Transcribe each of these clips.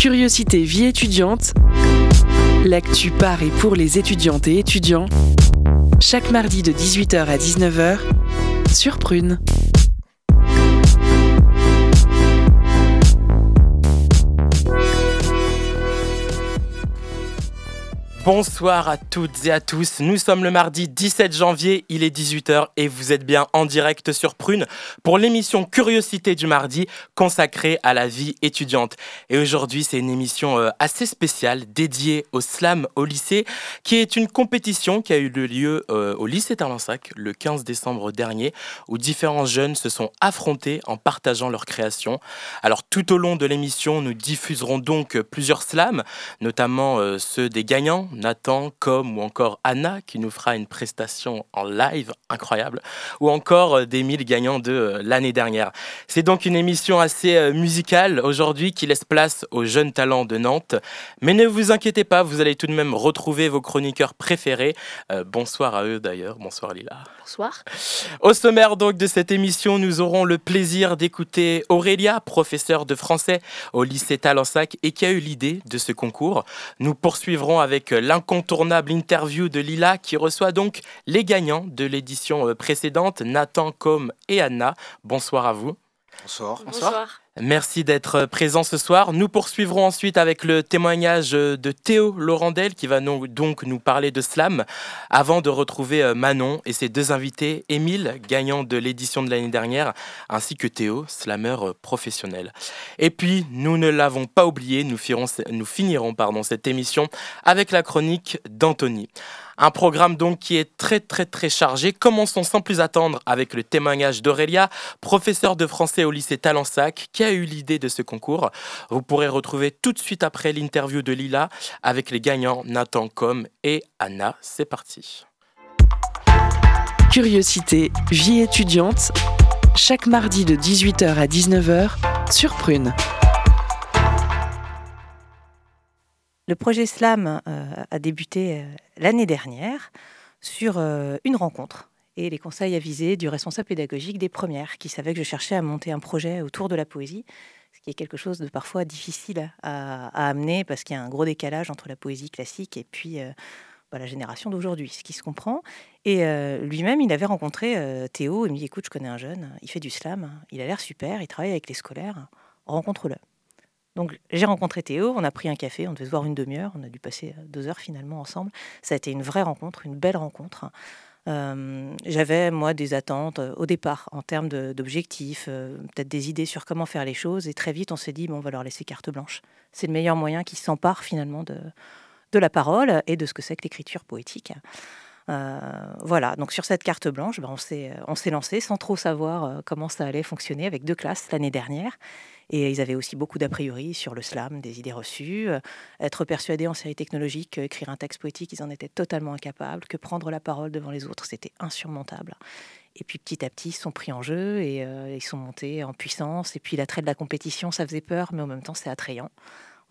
Curiosité vie étudiante, l'actu par et pour les étudiantes et étudiants, chaque mardi de 18h à 19h sur Prune. Bonsoir à toutes et à tous. Nous sommes le mardi 17 janvier, il est 18h et vous êtes bien en direct sur Prune pour l'émission Curiosité du mardi consacrée à la vie étudiante. Et aujourd'hui, c'est une émission euh, assez spéciale dédiée au slam au lycée qui est une compétition qui a eu lieu euh, au lycée Talensac le 15 décembre dernier où différents jeunes se sont affrontés en partageant leurs créations. Alors tout au long de l'émission, nous diffuserons donc plusieurs slams, notamment euh, ceux des gagnants Nathan, Com ou encore Anna qui nous fera une prestation en live incroyable, ou encore euh, des mille gagnants de euh, l'année dernière. C'est donc une émission assez euh, musicale aujourd'hui qui laisse place aux jeunes talents de Nantes. Mais ne vous inquiétez pas, vous allez tout de même retrouver vos chroniqueurs préférés. bonsoir à eux d'ailleurs, bonsoir Lila. Au sommaire donc de cette émission, nous aurons le plaisir d'écouter Aurélia, professeure de français au lycée Talensac et qui a eu l'idée de ce concours. Nous poursuivrons avec l'incontournable interview de Lila qui reçoit donc les gagnants de l'édition euh, précédente, Nathan, Com et Anna. Bonsoir à vous. Bonsoir. Bonsoir. Merci d'être présent ce soir. Nous poursuivrons ensuite avec le témoignage de Théo Laurendel qui va donc nous parler de slam avant de retrouver euh, Manon et ses deux invités, Émile, gagnant de l'édition de l'année dernière, ainsi que Théo, slameur euh, professionnel. Et puis, nous ne l'avons pas oublié, nous, nous finirons pardon, cette émission avec la chronique d'Anthony. Un programme donc qui est très très très chargé. Commençons sans plus attendre avec le témoignage d'Aurélia, professeure de français au lycée Talensac, qui a eu l'idée de ce concours. Vous pourrez retrouver tout de suite après l'interview de Lila avec les gagnants Nathan Com et Anna. C'est parti. Curiosité, vie étudiante, chaque mardi de 18h à 19h sur Prune. Le projet SLAM euh, a débuté euh, l'année dernière sur euh, une rencontre et les conseils avisés du responsable pédagogique des premières qui savait que je cherchais à monter un projet autour de la poésie, ce qui est quelque chose de parfois difficile à, amener parce qu'il y a un gros décalage entre la poésie classique et puis bah, la génération d'aujourd'hui, ce qui se comprend. Et lui-même, il avait rencontré Théo, il me dit écoute, je connais un jeune, il fait du slam, il a l'air super, il travaille avec les scolaires, rencontre-le. Donc j'ai rencontré Théo, on a pris un café, on devait se voir une demi-heure, on a dû passer euh, deux heures finalement ensemble. Ça a été une vraie rencontre, une belle rencontre. Euh, j'avais moi des attentes euh, au départ en termes d'objectifs, peut-être des idées sur comment faire les choses, et très vite on s'est dit bon, on va leur laisser carte blanche. C'est le meilleur moyen qu'ils s'emparent finalement de, de la parole et de ce que c'est que l'écriture poétique. Voilà, donc sur cette carte blanche, ben, on s'est lancé sans trop savoir comment ça allait fonctionner avec deux classes l'année dernière. Et ils avaient aussi beaucoup d'a priori sur le slam, des idées reçues. Euh, être persuadés en série technologique écrire un texte poétique, ils en étaient totalement incapables. Que prendre la parole devant les autres, c'était insurmontable. Et puis petit à petit, ils sont pris en jeu et euh, ils sont montés en puissance. Et puis l'attrait de la compétition, ça faisait peur, mais en même temps, c'est attrayant.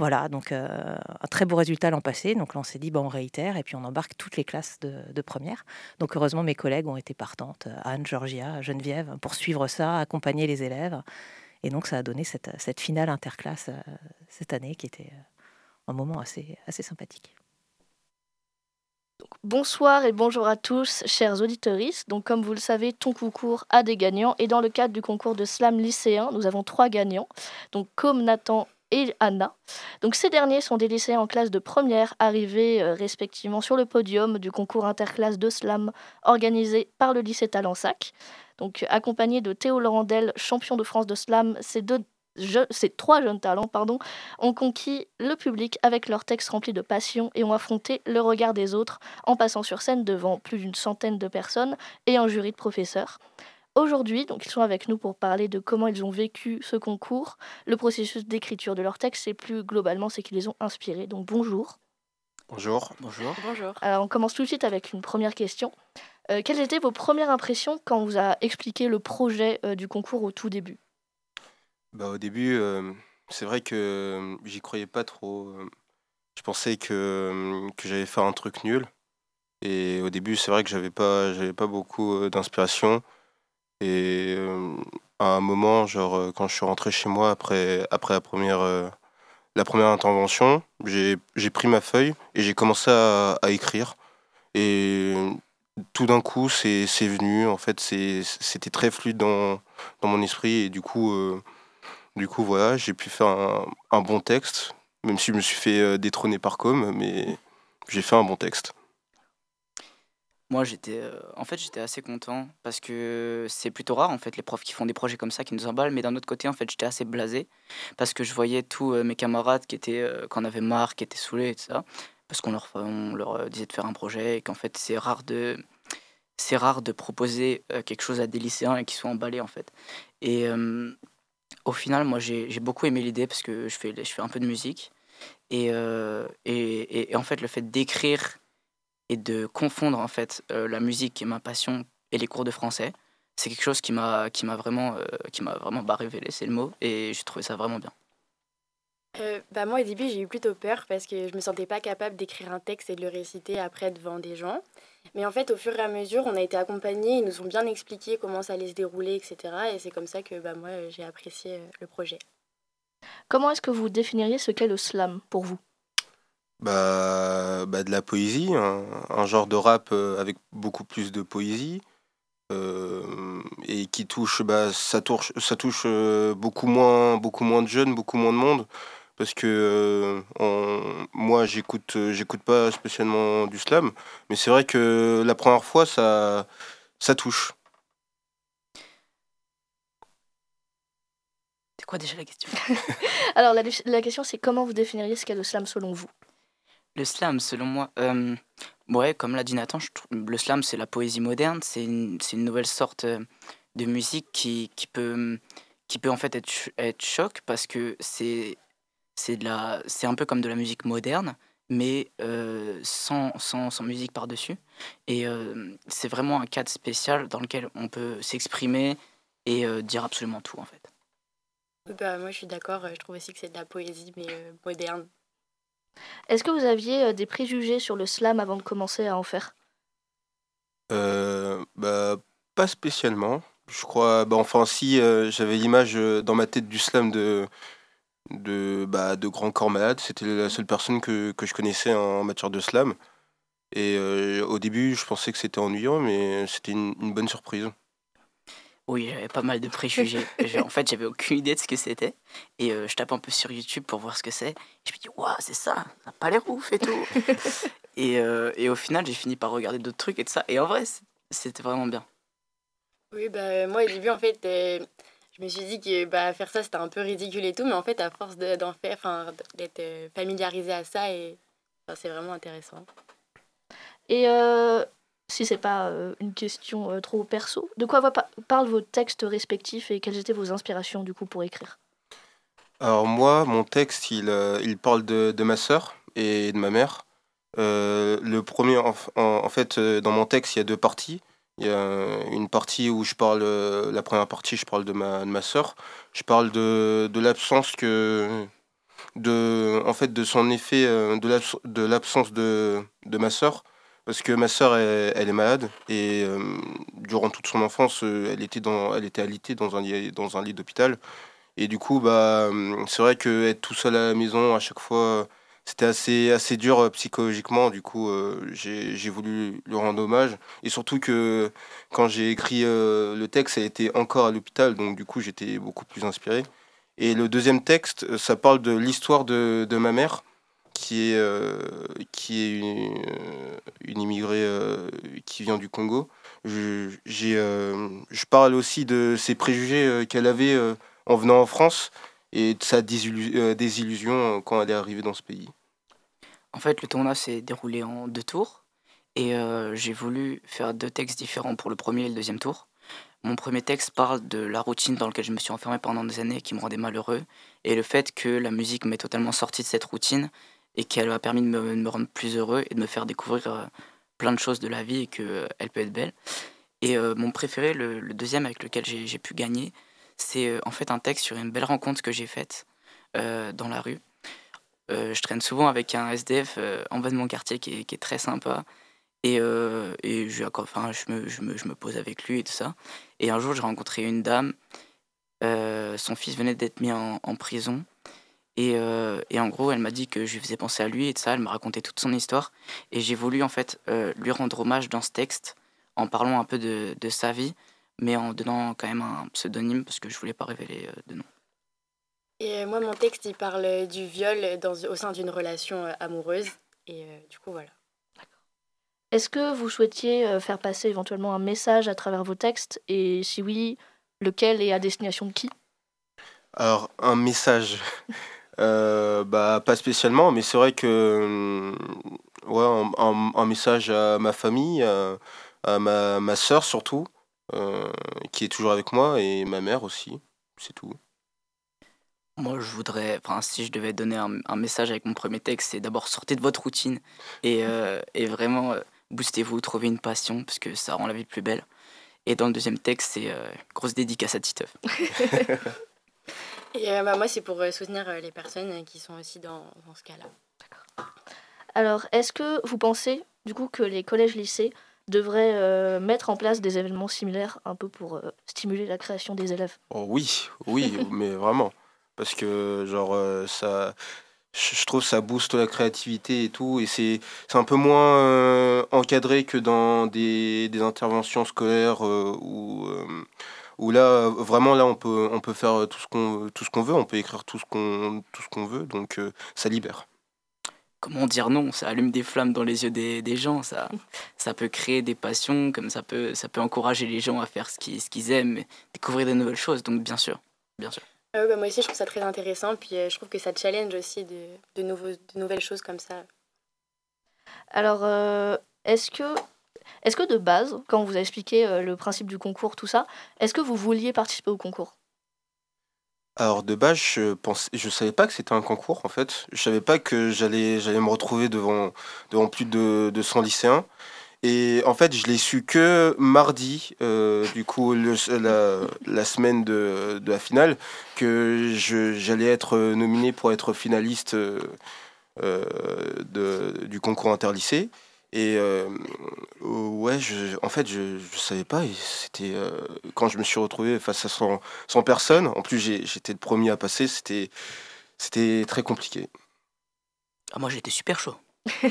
Voilà, donc euh, un très beau résultat l'an passé. Donc là, on s'est dit, on réitère et puis on embarque toutes les classes de, première. Donc heureusement, mes collègues ont été partantes, Anne, Georgia, Geneviève, pour suivre ça, accompagner les élèves. Et donc, ça a donné cette, cette finale interclasse euh, cette année qui était euh, un moment assez, assez sympathique. bonsoir et bonjour à tous, chers auditeurs. Donc, comme vous le savez, ton concours a des gagnants. Et dans le cadre du concours de slam lycéen, nous avons trois gagnants. Donc, comme Nathan et Anna. Donc ces derniers sont des lycéens en classe de première arrivés euh, respectivement sur le podium du concours interclasse de slam organisé par le lycée Talensac. Donc, accompagné de Théo Laurendel, champion de France de slam, ces, deux ces trois jeunes talents pardon, ont conquis le public avec leurs textes remplis de passion et ont affronté le regard des autres en passant sur scène devant plus d'une centaine de personnes et un jury de professeurs. Aujourd'hui, donc ils sont avec nous pour parler de comment ils ont vécu ce concours, le processus d'écriture de leurs textes et plus globalement c'est qu'ils les ont inspirés. Donc bonjour. Bonjour. Bonjour. Bonjour. Alors on commence tout de suite avec une première question. quelles étaient vos premières impressions quand on vous a expliqué le projet du concours au tout début? Bah, Au début, c'est vrai que j'y croyais pas trop. Je pensais que, que j'allais faire un truc nul. Et au début, c'est vrai que j'avais pas, j'avais pas beaucoup d'inspiration. Et à un moment, genre, quand je suis rentré chez moi après, après la, première, intervention, j'ai pris ma feuille et j'ai commencé à, écrire. Et tout d'un coup, c'est venu. En fait, c'était très fluide dans, dans mon esprit. Et du coup, du voilà, j'ai pu faire un, un bon texte même si je me suis fait euh, détrôner par com, mais j'ai fait un bon texte. Moi, j'étais, euh, en fait, j'étais assez content parce que c'est plutôt rare, en fait, les profs qui font des projets comme ça, qui nous emballent. Mais d'un autre côté, en fait, j'étais assez blasé parce que je voyais tous euh, mes camarades qui étaient, qu'on avait marre, qui étaient saoulés et tout ça, parce qu'on leur, leur disait de faire un projet et qu'en fait, c'est rare de, c'est rare de proposer quelque chose à des lycéens et qu'ils soient emballés, en fait. Et au final, moi, j'ai beaucoup aimé l'idée parce que je fais, je fais un peu de musique. Euh, et, et, en fait, le fait d'écrire et de confondre en fait euh, la musique et ma passion et les cours de français, c'est quelque chose qui m'a qui m'a vraiment euh, qui m'a vraiment bah, révélé, c'est le mot, et j'ai trouvé ça vraiment bien. bah moi au début j'ai eu plutôt peur parce que je me sentais pas capable d'écrire un texte et de le réciter après devant des gens. Mais en fait au fur et à mesure on a été accompagnés, ils nous ont bien expliqué comment ça allait se dérouler, etc. Et c'est comme ça que bah, moi j'ai apprécié le projet. Comment est-ce que vous définiriez ce qu'est le slam pour vous? Bah, bah, de la poésie, un, genre de rap euh, avec beaucoup plus de poésie. Euh, et qui touche, bah, ça touche, ça touche euh, beaucoup, moins, beaucoup moins de jeunes, beaucoup moins de monde. Parce que moi, j'écoute, j'écoute pas spécialement du slam, mais c'est vrai que la première fois, ça, touche. C'est quoi déjà la question? Alors, la, la question, c'est comment vous définiriez ce qu'est le slam selon vous? Le slam, selon moi, euh, ouais, comme l'a dit Nathan, le slam, c'est la poésie moderne. C'est une, nouvelle sorte euh, de musique qui, peut, qui peut en fait être, choc parce que c'est un peu comme de la musique moderne, mais euh, sans, sans, musique par-dessus. Et euh, c'est vraiment un cadre spécial dans lequel on peut s'exprimer et dire absolument tout, en fait. Bah, moi, je suis d'accord. Je trouve aussi que c'est de la poésie, mais moderne. Est-ce que vous aviez euh, des préjugés sur le slam avant de commencer à en faire? Euh, bah, Pas spécialement. Je crois, bah, enfin, si j'avais l'image dans ma tête du slam de, de, bah, de Grand Corps Malade, c'était la seule personne que, que je connaissais en matière de slam. Et au début, je pensais que c'était ennuyant, mais c'était une bonne surprise. Oui, j'avais pas mal de préjugés. en fait, j'avais aucune idée de ce que c'était. Et euh, je tape un peu sur YouTube pour voir ce que c'est. Je me dis, waouh, c'est ça, ça n'a pas l'air ouf et tout. et, euh, et, au final, j'ai fini par regarder d'autres trucs et tout ça. Et en vrai, c'était vraiment bien. Oui, bah, moi au début, en fait, euh, je me suis dit que bah, faire ça, c'était un peu ridicule et tout. Mais en fait, à force d'en faire, d'être familiarisé à ça, et c'est vraiment intéressant. Et si c'est pas euh, une question euh, trop perso. De quoi parlent vos textes respectifs et quelles étaient vos inspirations du coup pour écrire? Alors moi, mon texte, il, euh, il parle de, de, ma sœur et de ma mère. le premier, en, fait, dans mon texte, il y a deux parties. Il y a une partie où je parle, la première partie, je parle de ma, de ma sœur. Je parle de, de l'absence que, de, en fait, de son effet, de l'absence de, de ma sœur parce que ma sœur, elle, est malade et euh, durant toute son enfance, euh, elle était, dans, elle était alitée dans un lit, d'hôpital. Et du coup, bah, c'est vrai qu'être tout seul à la maison, à chaque fois, c'était assez, assez dur euh, psychologiquement. Du coup, j'ai voulu lui rendre hommage. Et surtout que quand j'ai écrit le texte, elle était encore à l'hôpital. Donc, du coup, j'étais beaucoup plus inspiré. Et le deuxième texte, ça parle de l'histoire de ma mère qui est, euh, qui est une, euh, une immigrée euh, qui vient du Congo. Je, je parle aussi de ses préjugés qu'elle avait en venant en France et de sa désillusion quand elle est arrivée dans ce pays. En fait, le tournoi s'est déroulé en deux tours et j'ai voulu faire deux textes différents pour le premier et le deuxième tour. Mon premier texte parle de la routine dans laquelle je me suis enfermé pendant des années qui me rendait malheureux et le fait que la musique m'est totalement sortie de cette routine et qu'elle m'a permis de me, rendre plus heureux et de me faire découvrir euh, plein de choses de la vie et qu'elle peut être belle. Et mon préféré, le, deuxième avec lequel j'ai pu gagner, c'est en fait un texte sur une belle rencontre que j'ai faite dans la rue. je traîne souvent avec un SDF en bas de mon quartier qui est, très sympa. Et, je, me, pose avec lui et tout ça. Et un jour, j'ai rencontré une dame. son fils venait d'être mis en prison. Et, euh, et, en gros, elle m'a dit que je lui faisais penser à lui et de ça. Elle m'a raconté toute son histoire. Et j'ai voulu en fait euh, lui rendre hommage dans ce texte en parlant un peu de, de, sa vie, mais en donnant quand même un pseudonyme parce que je voulais pas révéler euh, de nom. Et moi, mon texte, il parle du viol dans, au sein d'une relation amoureuse. Et du coup, voilà. Est-ce que vous souhaitiez faire passer éventuellement un message à travers vos textes? Et si oui, lequel et à destination de qui? Alors, un message. Euh, bah, pas spécialement, mais c'est vrai que ouais, un, message à ma famille, à, ma, ma soeur surtout, euh, qui est toujours avec moi, et ma mère aussi, c'est tout. Moi, je voudrais, enfin, si je devais donner un, message avec mon premier texte, c'est d'abord sortez de votre routine et, euh, et vraiment boostez-vous, trouvez une passion, parce que ça rend la vie plus belle. Et dans le deuxième texte, c'est grosse dédicace à Titeuf. Et euh, bah, moi, c'est pour euh, soutenir euh, les personnes qui sont aussi dans, dans ce cas-là. D'accord. Alors, est-ce que vous pensez, du coup, que les collèges-lycées devraient mettre en place des événements similaires un peu pour stimuler la création des élèves? Oh, Oui, oui, mais vraiment. Parce que, genre, ça je trouve ça booste la créativité et tout et c'est un peu moins encadré que dans des, des interventions scolaires où où là vraiment là on peut on peut faire tout ce qu'on tout ce qu'on veut. On peut écrire tout ce qu'on tout ce qu'on veut. Donc euh, ça libère. Comment dire non? Ça allume des flammes dans les yeux des, des, gens. Ça ça peut créer des passions comme ça peut ça peut encourager les gens à faire ce qu'ils ce qu'ils aiment découvrir de nouvelles choses. Donc bien sûr. Bien sûr. Ah bah, moi aussi je trouve ça très intéressant. Puis euh, je trouve que ça challenge aussi de, de, nouveaux, de nouvelles choses comme ça. Alors euh, est-ce que est-ce que de base, quand vous avez expliqué euh, le principe du concours, tout ça, est-ce que vous vouliez participer au concours? Alors de base, je pensais, je savais pas que c'était un concours en fait. Je savais pas que j'allais, j'allais me retrouver devant, devant plus de, de 100 lycéens. Et en fait, je l'ai su que mardi, euh, du coup, la, la, semaine de, de, la finale, que j'allais être nominé pour être finaliste euh, de, du concours interlycée. Et euh, ouais, je, en fait, je ne savais pas. C'était euh, quand je me suis retrouvé face à 100, 100 personnes. En plus, j'étais le premier à passer. C'était c'était très compliqué. Ah, moi, j'étais super chaud.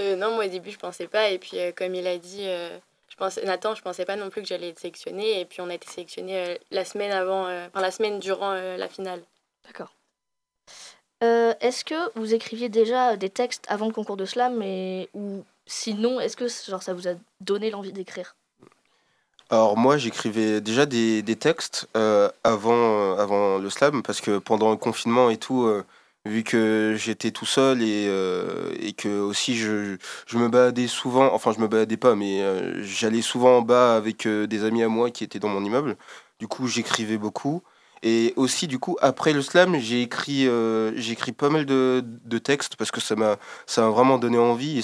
euh, non, moi, au début, je pensais pas. Et puis, euh, comme il a dit, je pensais, Nathan, je pensais pas non plus que j'allais être sélectionné. Et puis, on a été sélectionné la semaine avant, enfin, la semaine durant la finale. D'accord. Euh, est-ce que vous écriviez déjà des textes avant le concours de slam ou sinon, est-ce que genre, ça vous a donné l'envie d'écrire? Alors moi j'écrivais déjà des, textes euh, avant, euh, avant le slam parce que pendant le confinement et tout, vu que j'étais tout seul et, et que aussi je, je, me baladais souvent, enfin je me baladais pas mais j'allais souvent en bas avec des amis à moi qui étaient dans mon immeuble. Du coup j'écrivais beaucoup et aussi, du coup, après le slam, j'ai écrit, euh, j'ai écrit pas mal de, de textes parce que ça m'a, ça m'a vraiment donné envie. Et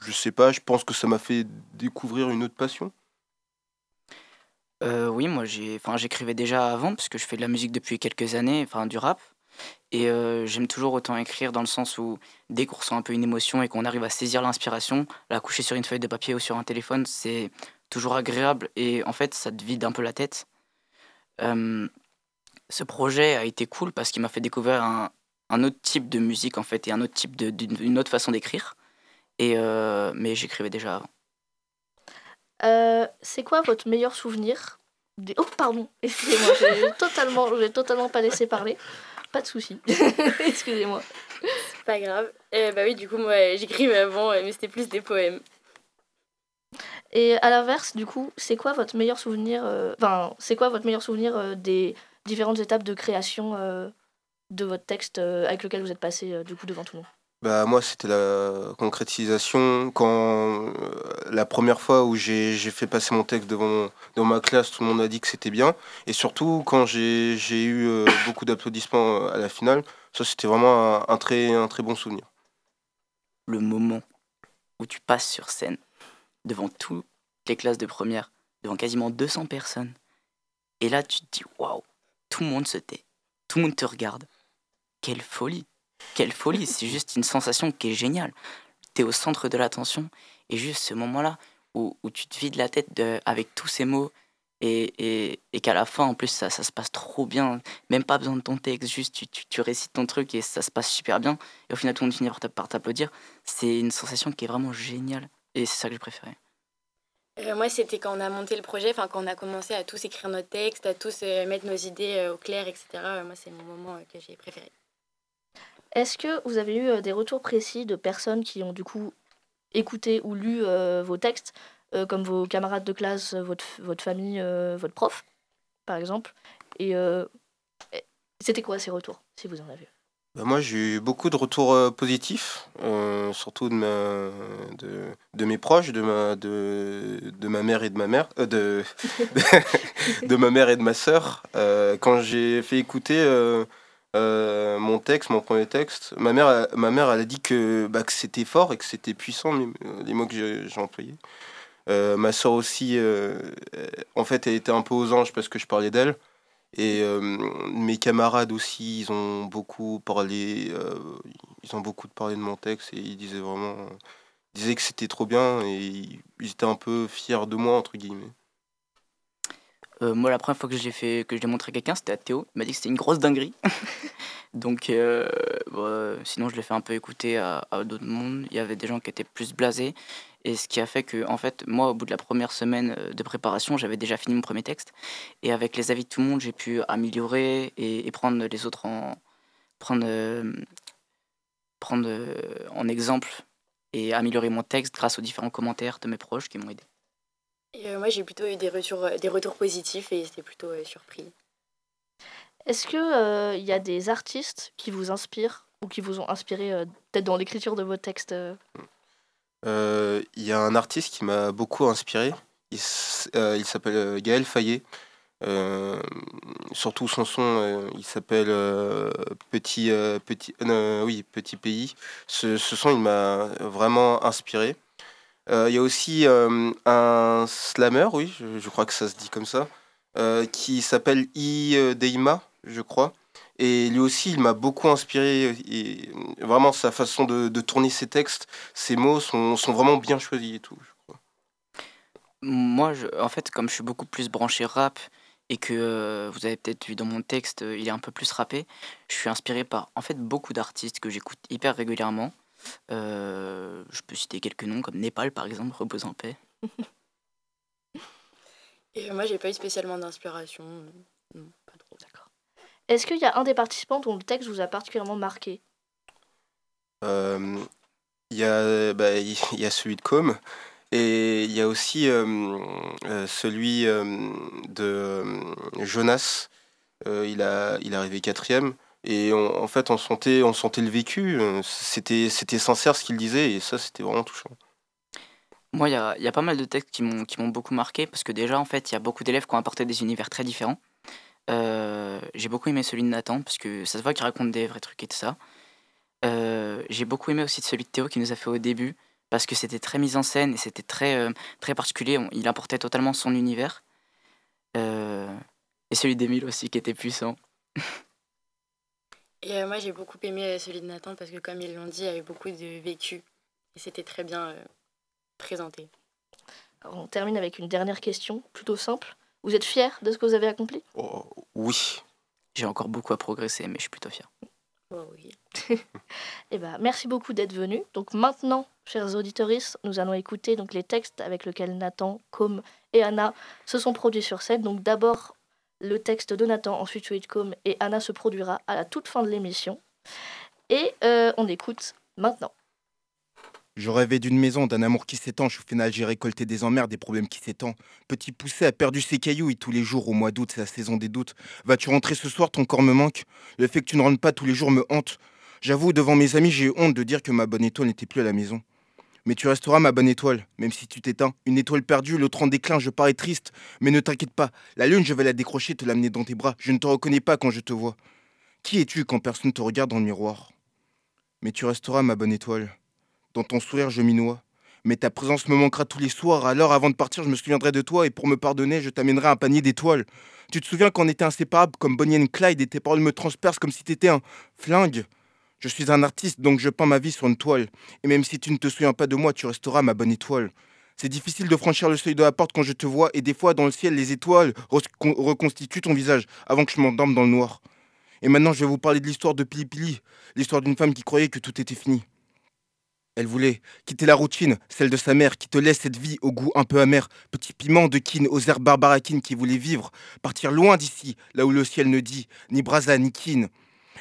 je sais pas, je pense que ça m'a fait découvrir une autre passion. Euh, oui, moi j'ai, j'écrivais déjà avant parce que je fais de la musique depuis quelques années, enfin du rap. Et euh, j'aime toujours autant écrire dans le sens où dès qu'on ressent un peu une émotion et qu'on arrive à saisir l'inspiration, la coucher sur une feuille de papier ou sur un téléphone, c'est toujours agréable et en fait ça te vide un peu la tête ce projet a été cool parce qu'il m'a fait découvrir un, un, autre type de musique en fait et un autre type de, d'une autre façon d'écrire. Et euh, mais j'écrivais déjà avant. Euh, c'est quoi votre meilleur souvenir des... Oh pardon, excusez-moi, j'ai totalement, j'ai totalement pas laissé parler. Pas de souci. excusez-moi. C'est pas grave. Euh, bah oui, du coup moi j'écrivais avant, mais c'était plus des poèmes. Et à l'inverse, du coup, c'est quoi votre meilleur souvenir euh, Enfin, c'est quoi votre meilleur souvenir euh, des différentes étapes de création euh, de votre texte avec lequel vous êtes passé du coup devant tout le monde? Bah, moi, c'était la concrétisation. Quand la première fois où j'ai fait passer mon texte devant, devant ma classe, tout le monde a dit que c'était bien. Et surtout, quand j'ai eu beaucoup d'applaudissements à la finale, ça, c'était vraiment un, très, un très bon souvenir. le moment où tu passes sur scène devant toutes les classes de première, devant quasiment 200 personnes. Et là, tu te dis, waouh, tout le monde se tait, tout le monde te regarde. Quelle folie, quelle folie, c'est juste une sensation qui est géniale. Tu es au centre de l'attention et juste ce moment-là où, où, tu te vides la tête de, avec tous ces mots et, et, et qu'à la fin, en plus, ça, ça, se passe trop bien. Même pas besoin de ton texte, juste tu, tu, tu, récites ton truc et ça se passe super bien. Et au final, tout le monde finit par t'applaudir. C'est une sensation qui est vraiment géniale et c'est ça que j'ai préféré. Euh, moi, c'était quand on a monté le projet, enfin quand on a commencé à tous écrire nos textes, à tous euh, mettre nos idées euh, au clair, etc. moi, c'est mon moment que j'ai préféré. Est-ce que vous avez eu des retours précis de personnes qui ont du coup écouté ou lu vos textes, comme vos camarades de classe, votre, votre famille, votre prof, par exemple? Et c'était quoi ces retours, si vous en avez bah moi, j'ai eu beaucoup de retours euh, positifs, euh, surtout de, de, mes proches, de ma, de, de ma mère et de ma mère, euh, de, de, ma mère et de ma sœur. Quand j'ai fait écouter mon texte, mon premier texte, ma mère, ma mère elle a dit que, bah, que c'était fort et que c'était puissant, les, mots que j'ai employés. ma sœur aussi, en fait, elle était un peu aux anges parce que je parlais d'elle. Et euh, mes camarades aussi, ils ont beaucoup parlé, euh, ils ont beaucoup parlé de mon texte et ils disaient vraiment, disaient que c'était trop bien et ils étaient un peu fiers de moi entre guillemets. Euh, moi, la première fois que j'ai fait, que je l'ai montré à quelqu'un, c'était à Théo. Il m'a dit que c'était une grosse dinguerie. Donc, bah, sinon, je l'ai fait un peu écouter à, à d'autres mondes. Il y avait des gens qui étaient plus blasés. Et ce qui a fait que, en fait, moi, au bout de la première semaine euh, de préparation, j'avais déjà fini mon premier texte. Et avec les avis de tout le monde, j'ai pu améliorer et, et, prendre les autres en, prendre, euh, prendre euh, en exemple et améliorer mon texte grâce aux différents commentaires de mes proches qui m'ont aidé. Et euh, moi, j'ai plutôt eu des retours, des retours positifs et j'étais plutôt euh, surpris. Est-ce qu'il il y a des artistes qui vous inspirent ou qui vous ont inspiré peut-être dans l'écriture de vos textes il euh, y a un artiste qui m'a beaucoup inspiré. Il, euh, il s'appelle Gaël Fayet. Euh, surtout son son, il s'appelle Petit, petit, oui, Petit Pays. Ce, son, il m'a vraiment inspiré. Il y a aussi un slammer, oui, je, crois que ça se dit comme ça, qui s'appelle I. Deima, je crois. Et lui aussi, il m'a beaucoup inspiré. Et vraiment, sa façon de, de, tourner ses textes, ses mots sont, sont vraiment bien choisis et tout. Moi, je, en fait, comme je suis beaucoup plus branché rap et que euh, vous avez peut-être vu dans mon texte, euh, il est un peu plus rappé, je suis inspiré par en fait beaucoup d'artistes que j'écoute hyper régulièrement. Euh, je peux citer quelques noms comme Népal par exemple, Repose en paix. et moi, j'ai pas eu spécialement d'inspiration. Est-ce qu'il y a un des participants dont le texte vous a particulièrement marqué? Euh, Il y, a, bah, y, a celui de Com et il y a aussi euh, euh, celui euh, de Jonas. il, a, il est arrivé quatrième. Et on, en fait, on sentait, on sentait le vécu. C'était, c'était sincère ce qu'il disait et ça, c'était vraiment touchant. Moi, il y a, y a, pas mal de textes qui m'ont, qui m'ont beaucoup marqué parce que déjà, en fait, il y a beaucoup d'élèves qui ont apporté des univers très différents. Euh, j'ai beaucoup aimé celui de Nathan, parce que ça se voit qu'il raconte des vrais trucs et tout ça. Euh, j'ai beaucoup aimé aussi celui de Théo qui nous a fait au début, parce que c'était très mis en scène et c'était très, euh, très particulier. Il apportait totalement son univers. et celui d'Emile aussi qui était puissant. et moi j'ai beaucoup aimé celui de Nathan, parce que comme ils l'ont dit, il y avait beaucoup de vécu. Et c'était très bien présenté. Alors, on termine avec une dernière question, plutôt simple. Vous êtes fier de ce que vous avez accompli? Oh, Oui. J'ai encore beaucoup à progresser, mais je suis plutôt fier. Oh, oui. eh ben, merci beaucoup d'être venu. Donc maintenant, chers auditeurs, nous allons écouter donc les textes avec lesquels Nathan, Com et Anna se sont produits sur scène. Donc d'abord le texte de Nathan, ensuite celui de Com et Anna se produira à la toute fin de l'émission. Et euh, on écoute maintenant. Je rêvais d'une maison, d'un amour qui s'étanche. Au final, j'ai récolté des emmerdes, des problèmes qui s'étendent. Petit poussé a perdu ses cailloux et tous les jours au mois d'août, c'est la saison des doutes. Vas-tu rentrer ce soir? Ton corps me manque. Le fait que tu ne rentres pas tous les jours me hante. J'avoue, devant mes amis, j'ai honte de dire que ma bonne étoile n'était plus à la maison. Mais tu resteras ma bonne étoile, même si tu t'éteins. Une étoile perdue, l'autre en déclin, je parais triste. Mais ne t'inquiète pas, la lune, je vais la décrocher, te l'amener dans tes bras. Je ne te reconnais pas quand je te vois. Qui es-tu quand personne te regarde dans le miroir? Mais tu resteras ma bonne étoile Dans ton sourire, je m'y noie. Mais ta présence me manquera tous les soirs. Alors, avant de partir, je me souviendrai de toi et pour me pardonner, je t'amènerai un panier d'étoiles. Tu te souviens qu'on était inséparables comme Bonnie and Clyde et tes paroles me transpercent comme si t'étais un flingue Je suis un artiste, donc je peins ma vie sur une toile. Et même si tu ne te souviens pas de moi, tu resteras ma bonne étoile. C'est difficile de franchir le seuil de la porte quand je te vois, et des fois dans le ciel, les étoiles reconstituent ton visage avant que je m'endorme dans le noir. Et maintenant, je vais vous parler de l'histoire de Pili Pili, l'histoire d'une femme qui croyait que tout était fini. Elle voulait quitter la routine, celle de sa mère, qui te laisse cette vie au goût un peu amer, petit piment de kin aux airs barbarakines qui voulait vivre, partir loin d'ici, là où le ciel ne dit ni brasa ni kin.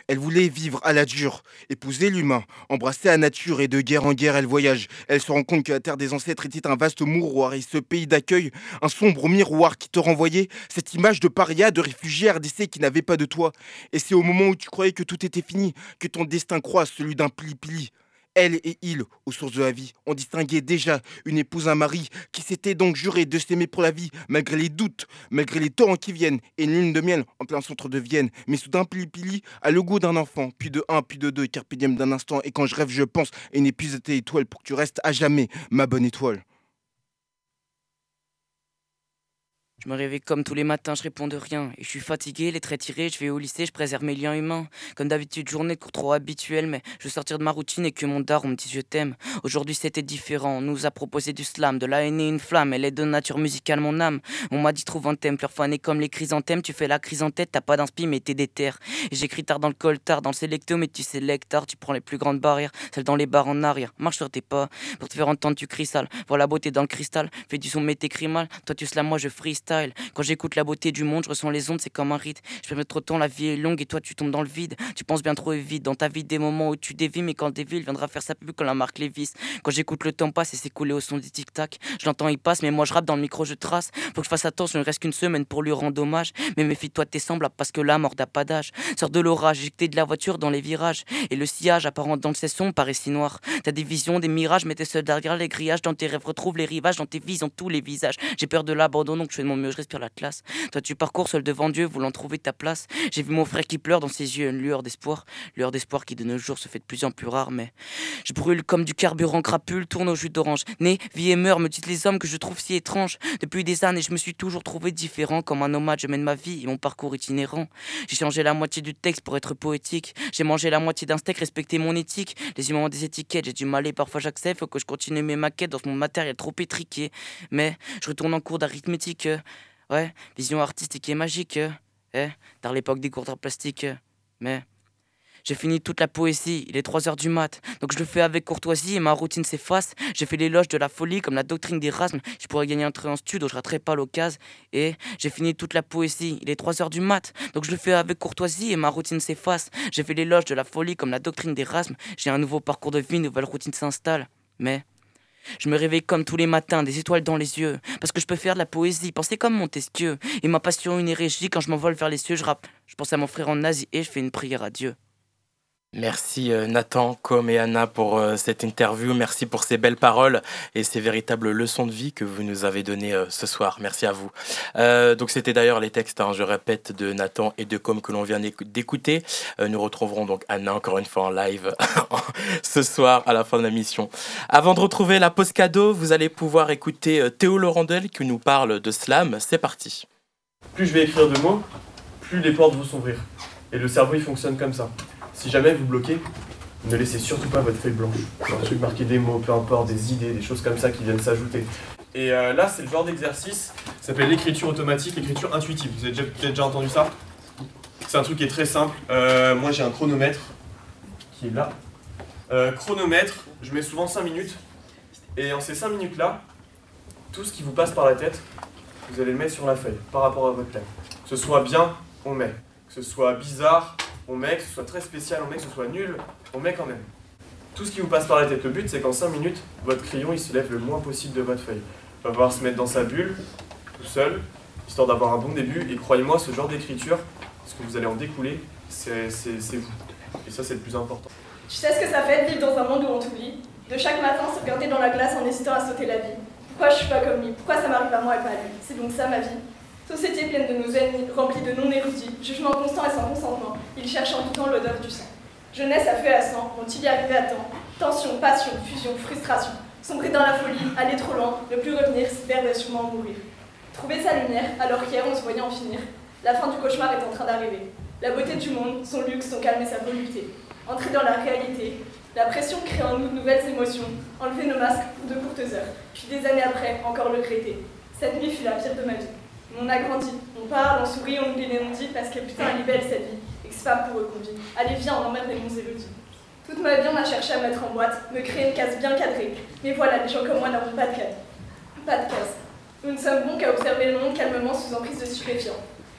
Elle voulait vivre à la dure, épouser l'humain, embrasser la nature et de guerre en guerre elle voyage. Elle se rend compte que la terre des ancêtres était un vaste mouroir et ce pays d'accueil, un sombre miroir qui te renvoyait cette image de paria, de réfugié RDC qui n'avait pas de toi. Et c'est au moment où tu croyais que tout était fini que ton destin croise celui d'un pli-pli. Elle et il, aux sources de la vie, ont distingué déjà une épouse, un mari, qui s'était donc juré de s'aimer pour la vie, malgré les doutes, malgré les torrents qui viennent, et une lune de miel en plein centre de Vienne. Mais soudain, Pili a le goût d'un enfant, puis de un, puis de deux, carpe d'un instant, et quand je rêve, je pense, et n'épuise tes étoiles pour que tu restes à jamais ma bonne étoile. Je me réveille comme tous les matins, je réponds de rien. Et je suis fatigué, les traits tirés, je vais au lycée, je préserve mes liens humains. Comme d'habitude, journée de trop habituelle, mais je veux sortir de ma routine et que mon daron me dise je t'aime. Aujourd'hui c'était différent, on nous a proposé du slam, de la haine et une flamme. Elle est de nature musicale, mon âme. On m'a dit trouve un thème, fanée comme les chrysanthèmes. Tu fais la crise en tête, t'as pas d'inspi, mais t'es déter. J'écris tard dans le coltard, dans le sélecto, mais tu sélectes tard, tu prends les plus grandes barrières, celles dans les barres en arrière. Marche sur tes pas, pour te faire entendre, tu. Vois la beauté dans le cristal, fais du son, mais t'écris mal. Toi tu slam, moi je freestyle. Quand j'écoute la beauté du monde, je ressens les ondes, c'est comme un rite. Je peux mettre trop de temps, la vie est longue et toi tu tombes dans le vide. Tu penses bien trop vite dans ta vie des moments où tu dévis, mais quand dévie, il viendra faire sa pub comme la marque Lévis. Quand j'écoute le temps passe et s'écouler au son du tic-tac, je l'entends, il passe, mais moi je rappe dans le micro, je trace. Faut que je fasse attention, il reste qu'une semaine pour lui rendre hommage. Mais méfie-toi de tes semblables parce que la mort n'a pas d'âge. Sors de l'orage, j'écoutais de la voiture dans les virages. Et le sillage apparent dans le cesson paraît si noir. T'as des visions, des mirages, mais t'es seul derrière les grillages. Dans tes rêves, retrouve les rivages, dans tes visions, tous les visages. J'ai peur de l'abandon, donc je fais de mon je respire la classe. Toi, tu parcours seul devant Dieu, voulant trouver ta place. J'ai vu mon frère qui pleure dans ses yeux, une lueur d'espoir. Lueur d'espoir qui de nos jours se fait de plus en plus rare, mais je brûle comme du carburant crapule, tourne au jus d'orange. Né, vie et meurt, me disent les hommes que je trouve si étrange. Depuis des années, je me suis toujours trouvé différent. Comme un nomade, je mène ma vie et mon parcours itinérant. J'ai changé la moitié du texte pour être poétique. J'ai mangé la moitié d'un steak, respecté mon éthique. Les humains ont des étiquettes, j'ai du mal et parfois j'accepte. Faut que je continue mes maquettes dans mon matériel trop étriqué. Mais je retourne en cours d'arithmétique. Ouais, vision artistique et magique. Eh, dans l'époque des cours d'art plastique. Mais j'ai fini toute la poésie, il est 3 heures du mat. Donc je le fais avec courtoisie et ma routine s'efface. J'ai fait l'éloge de la folie comme la doctrine d'Erasme. Je pourrais gagner un train en studio, je raterai pas l'occasion. Et j'ai fini toute la poésie, il est 3 heures du mat. Donc je le fais avec courtoisie et ma routine s'efface. J'ai fait l'éloge de la folie comme la doctrine d'Erasme. J'ai un nouveau parcours de vie, nouvelle routine s'installe. Mais je me réveille comme tous les matins, des étoiles dans les yeux, parce que je peux faire de la poésie, penser comme Montesquieu. Et ma passion, une hérésie, quand je m'envole vers les cieux, je rappe. Je pense à mon frère en Asie et je fais une prière à Dieu. Merci euh, Nathan, Com et Anna pour euh, cette interview. Merci pour ces belles paroles et ces véritables leçons de vie que vous nous avez données euh, ce soir. Merci à vous. donc c'était d'ailleurs les textes, hein, je répète, de Nathan et de Com que l'on vient d'écouter. nous retrouverons donc Anna encore une fois en live ce soir à la fin de la mission. Avant de retrouver la pause cadeau, vous allez pouvoir écouter Théo Laurendel qui nous parle de slam. C'est parti. Plus je vais écrire de mots, plus les portes vont s'ouvrir. Et le cerveau il fonctionne comme ça. Si jamais vous bloquez, ne laissez surtout pas votre feuille blanche. Un truc marqué des mots, peu importe, des idées, des choses comme ça qui viennent s'ajouter. Et euh, là, c'est le genre d'exercice, ça s'appelle l'écriture automatique, l'écriture intuitive. Vous avez peut-être déjà entendu ça? C'est un truc qui est très simple. Euh, moi, j'ai un chronomètre qui est là. Euh, chronomètre, je mets souvent 5 minutes. Et en ces 5 minutes-là, tout ce qui vous passe par la tête, vous allez le mettre sur la feuille par rapport à votre thème. Que ce soit bien, on met. Que ce soit bizarre, on met, que ce soit très spécial, on met, que ce soit nul, on met quand même. Tout ce qui vous passe par la tête, le but c'est qu'en 5 minutes, votre crayon il se lève le moins possible de votre feuille. Il va falloir se mettre dans sa bulle, tout seul, histoire d'avoir un bon début. Et croyez-moi, ce genre d'écriture, ce que vous allez en découler, c'est vous. Et ça, c'est le plus important. Tu sais ce que ça fait de vivre dans un monde où on t'oublie? De chaque matin se regarder dans la glace en hésitant à sauter la vie. Pourquoi je suis pas comme lui? Pourquoi ça m'arrive à moi et pas à lui? C'est donc ça ma vie. Société pleine de nos ennemis, remplie de non-érudits, jugement constant et sans consentement, ils cherchent en tout temps l'odeur du sang. Jeunesse à feu à sang, vont-ils y arriver à temps? Tension, passion, fusion, frustration. Sombrer dans la folie, aller trop loin, ne plus revenir, se perdre et sûrement mourir. Trouver sa lumière, alors qu'hier on se voyait en finir. La fin du cauchemar est en train d'arriver. La beauté du monde, son luxe, son calme et sa volupté. Entrer dans la réalité. La pression crée en nous de nouvelles émotions. Enlever nos masques de courtes heures. Puis des années après, encore le regretter. Cette nuit fut la pire de ma vie. On a grandi, on parle, on sourit, on oublie les non-dits parce que putain, elle est belle cette vie. Et que c'est pas pour eux qu'on vit. Allez, viens, on emmerde les bons élodie. Toute ma vie, on a cherché à mettre en boîte, me créer une case bien cadrée. Mais voilà, les gens comme moi n'avons pas de case. Pas de case. Nous ne sommes bons qu'à observer le monde calmement sous emprise de stupéfiants.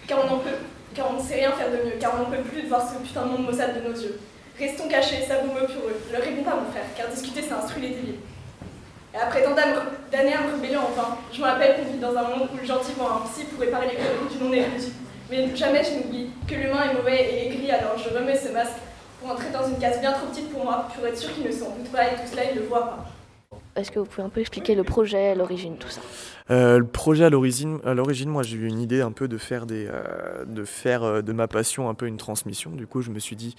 Car on, en peut, car on ne sait rien faire de mieux, car on n'en peut plus de voir ce putain de monde maussade de nos yeux. Restons cachés, savoureux, eux. Ne réponds pas, mon frère, car discuter, ça instruit les débiles. Après tant d'années à me enfin, je me rappelle qu'on vit dans un monde où le gentil voit un psy pour réparer les conneries du non-érudit. Mais jamais je n'oublie que l'humain est mauvais et aigri, alors je remets ce masque pour entrer dans une case bien trop petite pour moi, pour être sûr qu'il ne s'en doute pas et tout cela, il ne le voit pas. Est-ce que vous pouvez un peu expliquer le projet, l'origine, tout ça? Euh, le projet à l'origine, à l'origine, moi j'ai eu une idée un peu de faire euh, euh, de ma passion un peu une transmission. Du coup, je me suis dit,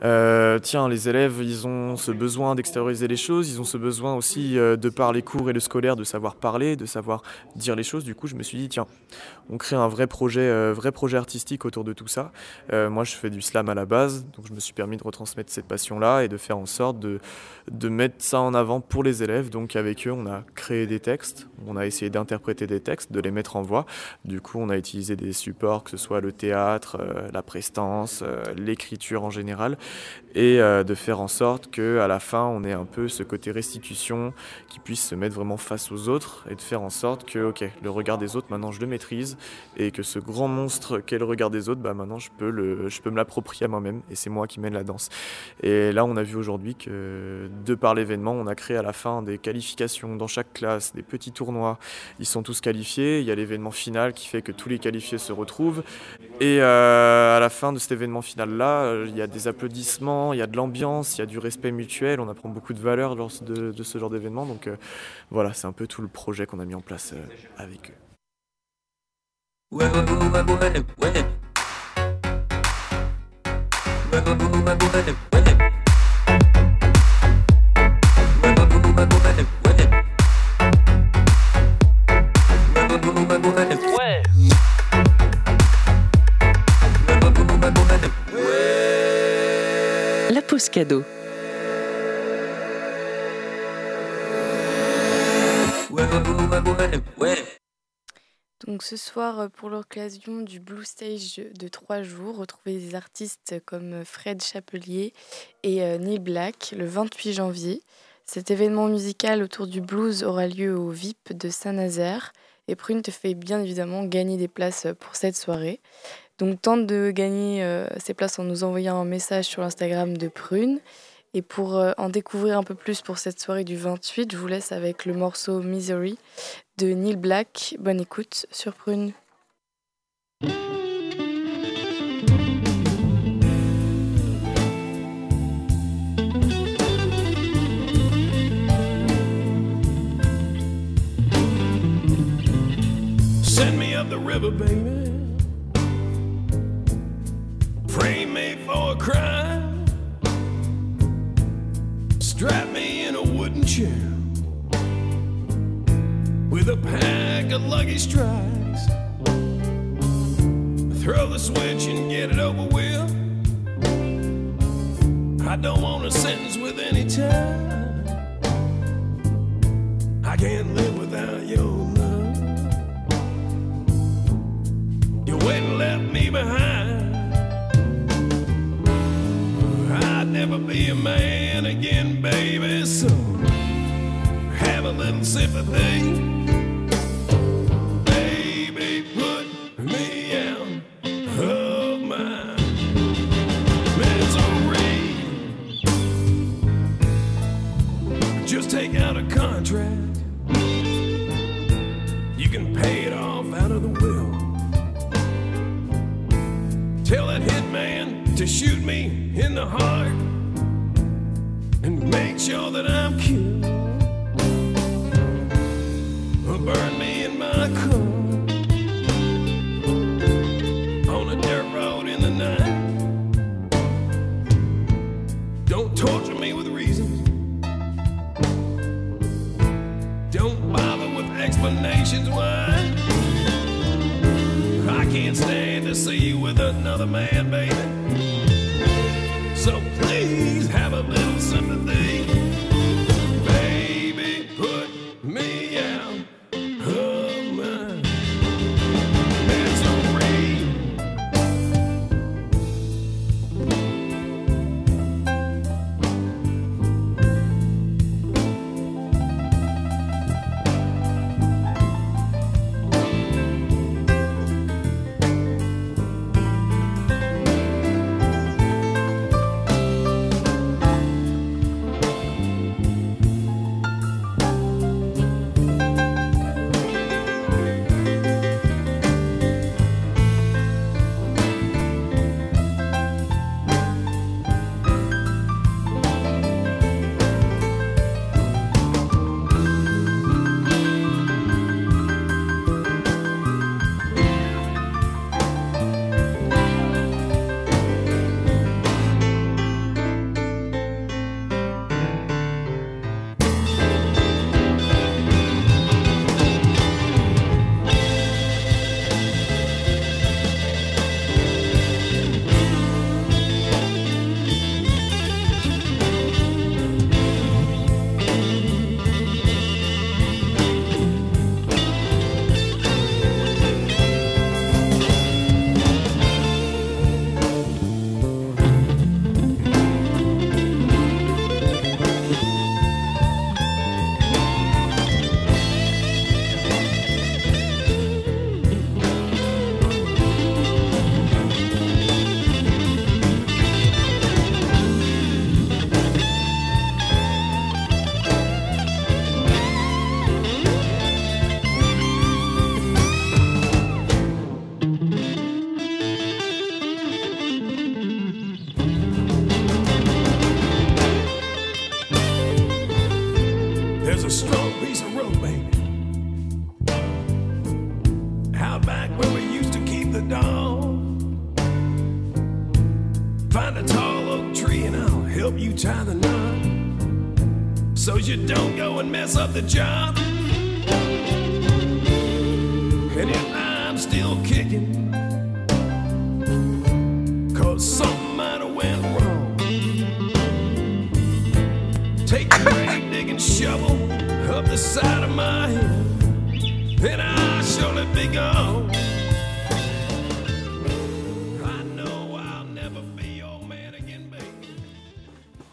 tiens, les élèves, ils ont ce besoin d'extérioriser les choses, ils ont ce besoin aussi de par les cours et le scolaire de savoir parler, de savoir dire les choses. Du coup, je me suis dit, tiens, on crée un vrai projet, vrai projet artistique autour de tout ça. moi, je fais du slam à la base, donc je me suis permis de retransmettre cette passion-là et de faire en sorte de, de mettre ça en avant pour les élèves. Donc avec eux, on a créé des textes, on a essayé d'interpréter interpréter des textes, de les mettre en voix. Du coup, on a utilisé des supports, que ce soit le théâtre, euh, la prestance, euh, l'écriture en général, et euh, de faire en sorte que à la fin, on ait un peu ce côté restitution qui puisse se mettre vraiment face aux autres et de faire en sorte que, ok, le regard des autres, maintenant je le maîtrise et que ce grand monstre qu'est le regard des autres, bah maintenant je peux le, je peux me l'approprier à moi-même et c'est moi qui mène la danse. Et là, on a vu aujourd'hui que de par l'événement, on a créé à la fin des qualifications dans chaque classe, des petits tournois ils sont tous qualifiés. Il y a l'événement final qui fait que tous les qualifiés se retrouvent. Et euh, à la fin de cet événement final-là, euh, il y a des applaudissements, il y a de l'ambiance, il y a du respect mutuel. On apprend beaucoup de valeur lors de, ce genre d'événement. Donc euh, voilà, c'est un peu tout le projet qu'on a mis en place avec eux. Cadeau. Donc ce soir, pour l'occasion du Blue Stage de trois jours, retrouvez des artistes comme Fred Chapelier et euh, Neil Black le 28 janvier. Cet événement musical autour du blues aura lieu au VIP de Saint-Nazaire et Prune te fait bien évidemment gagner des places pour cette soirée. Donc tente de gagner euh, ces places en nous envoyant un message sur l'Instagram de Prune. Et pour euh, en découvrir un peu plus pour cette soirée du 28, je vous laisse avec le morceau Misery de Neil Black. Bonne écoute sur Prune. Frame me for a crime. Strap me in a wooden chair with a pack of lucky strikes. Throw the switch and get it over with. I don't want a sentence with any time. I can't live without your love. You went left me behind. never be a man again, baby. So have a little sympathy. baby. Put me out of my misery. Just take out a contract. You can pay it off out of the will. Tell that hitman to shoot me in the heart sure that I'm killed. Burn me in my car on a dirt road in the night. Don't torture me with reasons. Don't bother with explanations why. I can't stand to see you with another man, baby. Go and mess up the job.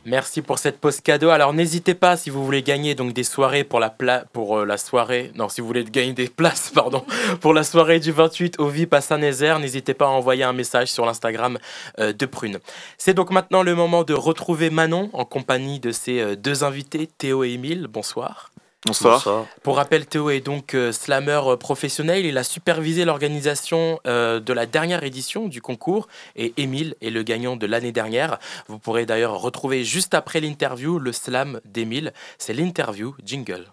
Merci pour cette pause cadeau. Alors n'hésitez pas si vous voulez gagner donc des soirées pour la pla- pour euh, la soirée. Non, si vous voulez gagner des places, pardon, pour la soirée du 28 au VIP à Saint-Nazaire, n'hésitez pas à envoyer un message sur l'Instagram euh, de Prune. C'est donc maintenant le moment de retrouver Manon en compagnie de ses euh, deux invités, Théo et Émile. Bonsoir. Bonsoir. Pour rappel, Théo est donc euh, slammer euh, professionnel. Il a supervisé l'organisation euh, de la dernière édition du concours et Émile est le gagnant de l'année dernière. Vous pourrez d'ailleurs retrouver juste après l'interview le slam d'Émile. C'est l'interview jingle.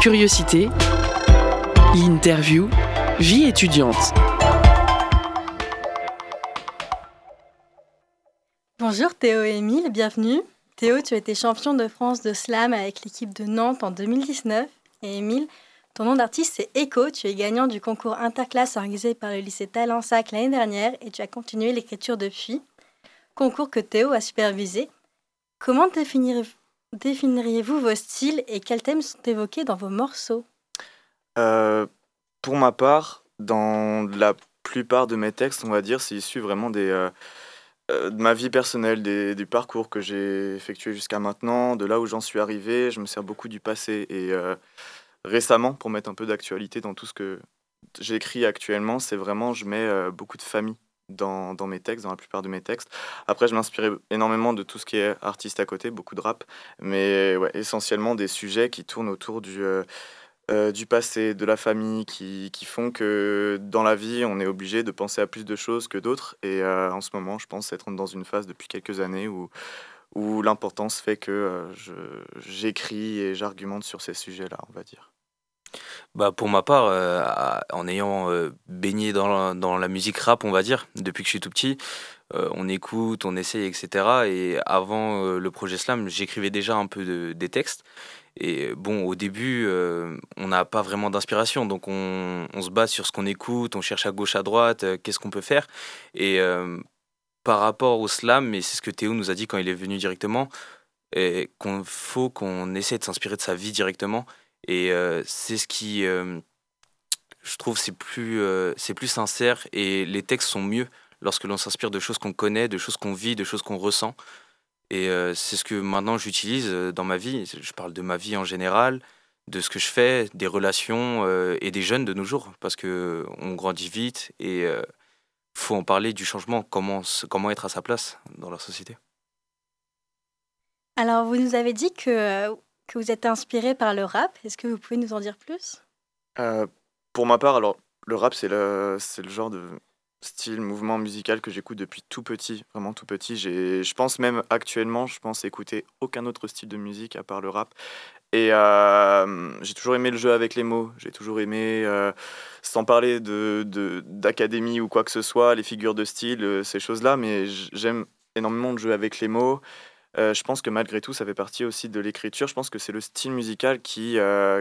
Curiosité, l'interview, vie étudiante. Bonjour Théo et Émile, bienvenue. Théo, tu as été champion de France de slam avec l'équipe de Nantes en 2019. Et Émile, ton nom d'artiste c'est Echo. Tu es gagnant du concours interclasse organisé par le lycée Talensac l'année dernière et tu as continué l'écriture depuis. Concours que Théo a supervisé. Comment définir- définiriez-vous vos styles et quels thèmes sont évoqués dans vos morceaux? Euh, pour ma part, dans la plupart de mes textes, on va dire, c'est issu vraiment des, euh, de ma vie personnelle, des, du parcours que j'ai effectué jusqu'à maintenant, de là où j'en suis arrivé. Je me sers beaucoup du passé. Et euh, récemment, pour mettre un peu d'actualité dans tout ce que j'écris actuellement, c'est vraiment, je mets euh, beaucoup de famille dans, mes textes, dans la plupart de mes textes. Après, je m'inspire énormément de tout ce qui est artiste à côté, beaucoup de rap, mais essentiellement des sujets qui tournent autour du... euh, euh, du passé, de la famille, qui, font que dans la vie, on est obligé de penser à plus de choses que d'autres. Et euh, en ce moment, je pense être dans une phase depuis quelques années où, l'importance fait que euh, j'écris et j'argumente sur ces sujets-là, on va dire. Bah pour ma part, en ayant baigné dans la, musique rap, on va dire, depuis que je suis tout petit, on écoute, on essaye, etc. Et avant le projet Slam, j'écrivais déjà un peu de- des textes. Et bon, au début, euh, on n'a pas vraiment d'inspiration, donc on, se base sur ce qu'on écoute, on cherche à gauche, à droite, euh, qu'est-ce qu'on peut faire. Et euh, par rapport au slam, et c'est ce que Théo nous a dit quand il est venu directement, qu'on faut qu'on essaie de s'inspirer de sa vie directement. Et c'est ce qui, je trouve, c'est plus sincère et les textes sont mieux lorsque l'on s'inspire de choses qu'on connaît, de choses qu'on vit, de choses qu'on ressent. Et euh, c'est ce que maintenant j'utilise euh, dans ma vie. Je parle de ma vie en général, de ce que je fais, des relations euh, et des jeunes de nos jours, parce que on grandit vite et euh, faut en parler du changement, comment, comment être à sa place dans la société. Alors, vous nous avez dit que, que vous êtes inspiré par le rap. Est-ce que vous pouvez nous en dire plus? Euh, pour ma part, alors, le rap, c'est le, c'est le genre de style, mouvement musical que j'écoute depuis tout petit, vraiment tout petit. J'ai, je pense même actuellement, je pense écouter aucun autre style de musique à part le rap. Et euh, j'ai toujours aimé le jeu avec les mots, j'ai toujours aimé, euh, sans parler de, de- d'académie ou quoi que ce soit, les figures de style, euh, ces choses-là, mais j'aime énormément le jeu avec les mots. Je pense que malgré tout, ça fait partie aussi de l'écriture. Je pense que c'est le style musical qui,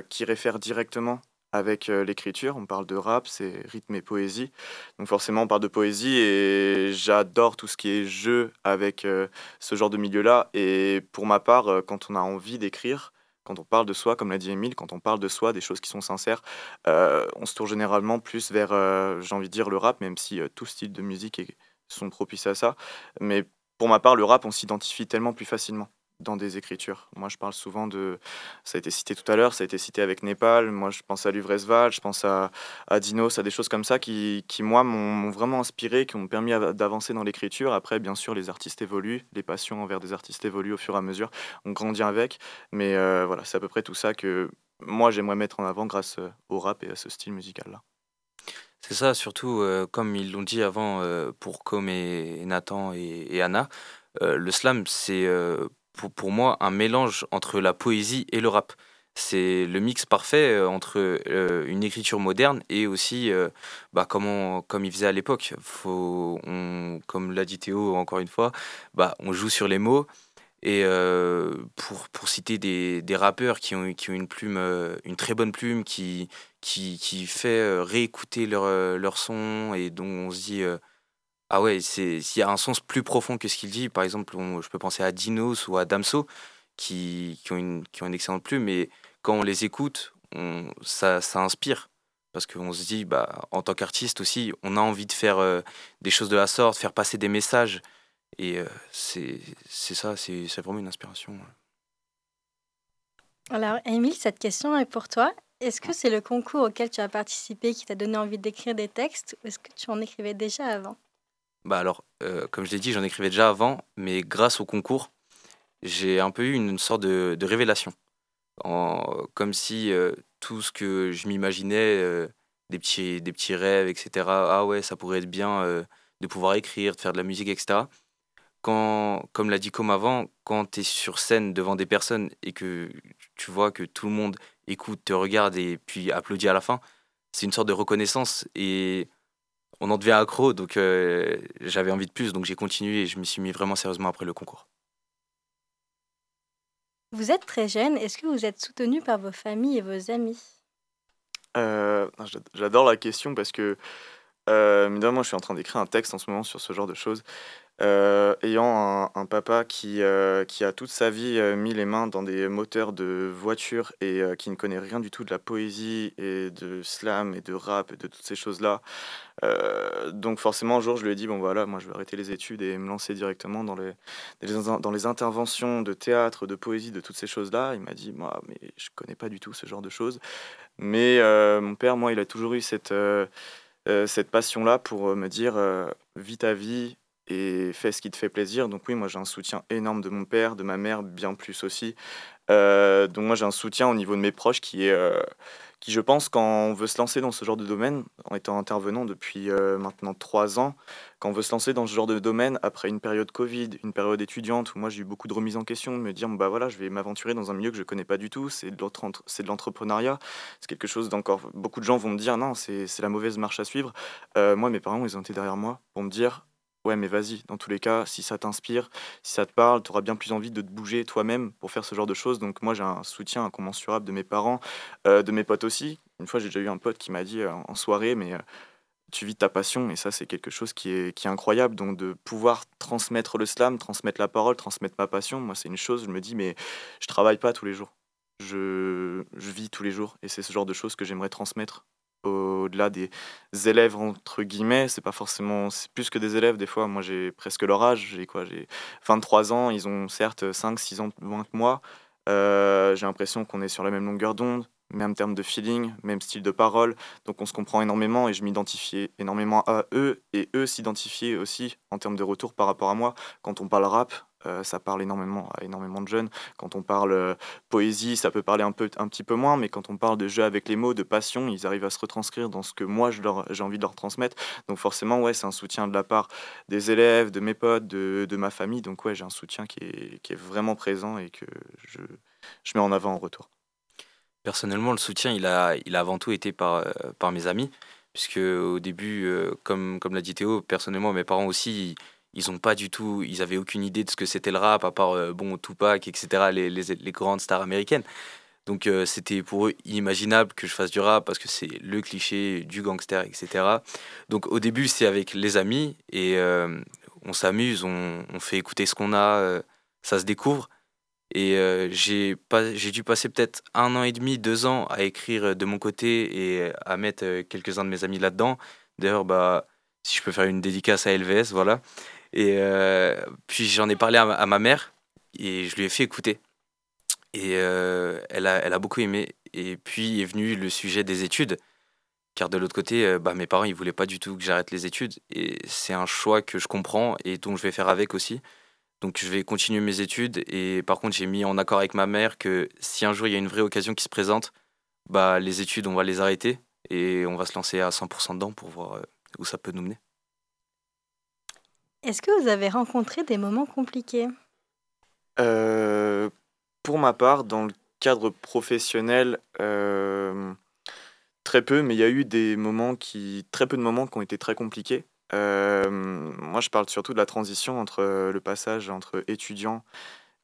qui réfère directement avec euh, l'écriture. On parle de rap, c'est rythme et poésie. Donc forcément, on parle de poésie et j'adore tout ce qui est jeu avec euh, ce genre de milieu-là. Et pour ma part, euh, quand on a envie d'écrire, quand on parle de soi, comme l'a dit Émile, quand on parle de soi, des choses qui sont sincères, on se tourne généralement plus vers, j'ai envie de dire, le rap, même si tout style de musique est- sont propices à ça. Mais pour ma part, le rap, on s'identifie tellement plus facilement dans des écritures. Moi, je parle souvent de. Ça a été cité tout à l'heure, ça a été cité avec Népal. Moi, je pense à Luvresval, je pense à, à Dinos, à des choses comme ça qui, qui moi, m'ont vraiment inspiré, qui m'ont permis d'avancer dans l'écriture. Après, bien sûr, les artistes évoluent, les passions envers des artistes évoluent au fur et à mesure. On grandit avec. Mais euh, voilà, c'est à peu près tout ça que moi, j'aimerais mettre en avant grâce euh, au rap et à ce style musical-là. C'est ça, surtout euh, comme ils l'ont dit avant pour Com et Nathan et, Anna, le slam, c'est pour, pour moi un mélange entre la poésie et le rap. C'est le mix parfait euh, entre euh, une écriture moderne et aussi euh, bah, comme, comme ils faisaient à l'époque. Comme l'a dit Théo encore une fois, bah, on joue sur les mots. Et pour, pour citer des, des rappeurs qui ont, qui ont une plume, une très bonne plume, qui, qui, qui fait réécouter leur, leur son et dont on se dit ah ouais, s'il y a un sens plus profond que ce qu'il dit. Par exemple, je peux penser à Dinos ou à Damso qui, qui, ont, une, qui ont une excellente plume, mais quand on les écoute, on, ça, ça inspire. Parce qu'on se dit, bah, en tant qu'artiste aussi, on a envie de faire euh, des choses de la sorte, faire passer des messages. Et euh, c'est ça, c'est c'est vraiment une inspiration. Alors, Émile, cette question est pour toi. Est-ce que c'est le concours auquel tu as participé qui t'a donné envie d'écrire des textes ou est-ce que tu en écrivais déjà avant? Bah alors, euh, comme je l'ai dit, j'en écrivais déjà avant, mais grâce au concours, j'ai un peu eu une sorte de, révélation. Comme si euh, tout ce que je m'imaginais, euh, des, petits, des petits rêves, etc., ah ouais, ça pourrait être bien de pouvoir écrire, de faire de la musique, etc. Quand, comme l'a dit comme avant, quand tu es sur scène devant des personnes et que tu vois que tout le monde écoute, te regarde et puis applaudit à la fin, c'est une sorte de reconnaissance et on en devient accro, donc euh, j'avais envie de plus, donc j'ai continué et je m'y suis mis vraiment sérieusement après le concours. Vous êtes très jeune. Est-ce que vous êtes soutenu par vos familles et vos amis? Euh, j'a- J'adore la question parce que, euh, rien, moi, je suis en train d'écrire un texte en ce moment sur ce genre de choses. Euh, ayant un, papa qui, euh, qui a toute sa vie euh, mis les mains dans des moteurs de voitures et qui ne connaît rien du tout de la poésie et de slam et de rap et de toutes ces choses-là. Donc forcément, un jour, je lui ai dit, bon voilà, moi je vais arrêter les études et me lancer directement dans les, dans les, interventions de théâtre, de poésie, de toutes ces choses-là. Il m'a dit, moi, mais je connais pas du tout ce genre de choses. Mais mon père, moi, il a toujours eu cette, cette passion-là pour me dire, vis ta vie et fais ce qui te fait plaisir. Donc oui, moi j'ai un soutien énorme de mon père, de ma mère, bien plus aussi. Euh, donc moi j'ai un soutien au niveau de mes proches qui est, euh, qui je pense quand on veut se lancer dans ce genre de domaine, en étant intervenant depuis euh, maintenant trois ans, quand on veut se lancer dans ce genre de domaine après une période Covid, une période étudiante où moi j'ai eu beaucoup de remises en question, de me dire bah voilà, je vais m'aventurer dans un milieu que je connais pas du tout, c'est de l'entrepreneuriat, c'est quelque chose d'encore. Beaucoup de gens vont me dire non, c'est la mauvaise marche à suivre. Moi, mes parents, ils ont été derrière moi pour me dire ouais, mais vas-y, dans tous les cas, si ça t'inspire, si ça te parle, tu auras bien plus envie de te bouger toi-même pour faire ce genre de choses. Donc moi, j'ai un soutien incommensurable de mes parents, euh, de mes potes aussi. Une fois, j'ai déjà eu un pote qui m'a dit euh, en soirée, mais euh, tu vis ta passion, et ça, c'est quelque chose qui est, incroyable. Donc de pouvoir transmettre le slam, transmettre la parole, transmettre ma passion, moi, c'est une chose, je me dis, mais je travaille pas tous les jours. Je vis tous les jours, et c'est ce genre de choses que j'aimerais transmettre au-delà des élèves entre guillemets, c'est pas forcément c'est plus que des élèves des fois. Moi, j'ai presque leur âge, j'ai quoi, j'ai 23 ans, ils ont certes 5 6 ans moins que moi. Euh, j'ai l'impression qu'on est sur la même longueur d'onde, même terme de feeling, même style de parole. Donc on se comprend énormément et je m'identifiais énormément à eux et eux s'identifiaient aussi en termes de retour par rapport à moi. Quand on parle rap, euh, ça parle énormément à énormément de jeunes. Quand on parle euh, poésie, ça peut parler un, peu, un petit peu moins, mais quand on parle de jeu avec les mots, de passion, ils arrivent à se retranscrire dans ce que moi j'ai envie de leur transmettre. Donc forcément, ouais, c'est un soutien de la part des élèves, de mes potes, de, ma famille. Donc ouais, j'ai un soutien qui est, vraiment présent et que je, mets en avant en retour. Personnellement, le soutien, il a, il a avant tout été par, euh, par mes amis, puisque au début, comme, comme l'a dit Théo, personnellement, mes parents aussi, ont pas du tout, ils avaient aucune idée de ce que c'était le rap, à part euh, bon Tupac, etc., les, les, les, grandes stars américaines. Donc euh, c'était pour eux inimaginable que je fasse du rap parce que c'est le cliché du gangster, etc. Donc au début c'est avec les amis et euh, on s'amuse, on, on, fait écouter ce qu'on a, ça se découvre. Et j'ai dû passer peut-être un an et demi, deux ans à écrire de mon côté et à mettre quelques-uns de mes amis là-dedans. D'ailleurs, bah, si je peux faire une dédicace à LVS, voilà. Et euh, puis j'en ai parlé à ma, mère et je lui ai fait écouter. Et euh, elle, a, elle a beaucoup aimé. Et puis est venu le sujet des études. Car de l'autre côté, euh, bah, mes parents, ils voulaient pas du tout que j'arrête les études. Et c'est un choix que je comprends et dont je vais faire avec aussi. Donc je vais continuer mes études. Et par contre, j'ai mis en accord avec ma mère que si un jour il y a une vraie occasion qui se présente, bah, les études, on va les arrêter. Et on va se lancer à 100% dedans pour voir où ça peut nous mener. Est-ce que vous avez rencontré des moments compliqués? Euh, Pour ma part, dans le cadre professionnel, euh, très peu, mais il y a eu des moments qui, très peu de moments qui ont été très compliqués. Euh, moi, je parle surtout de la transition entre le passage entre étudiant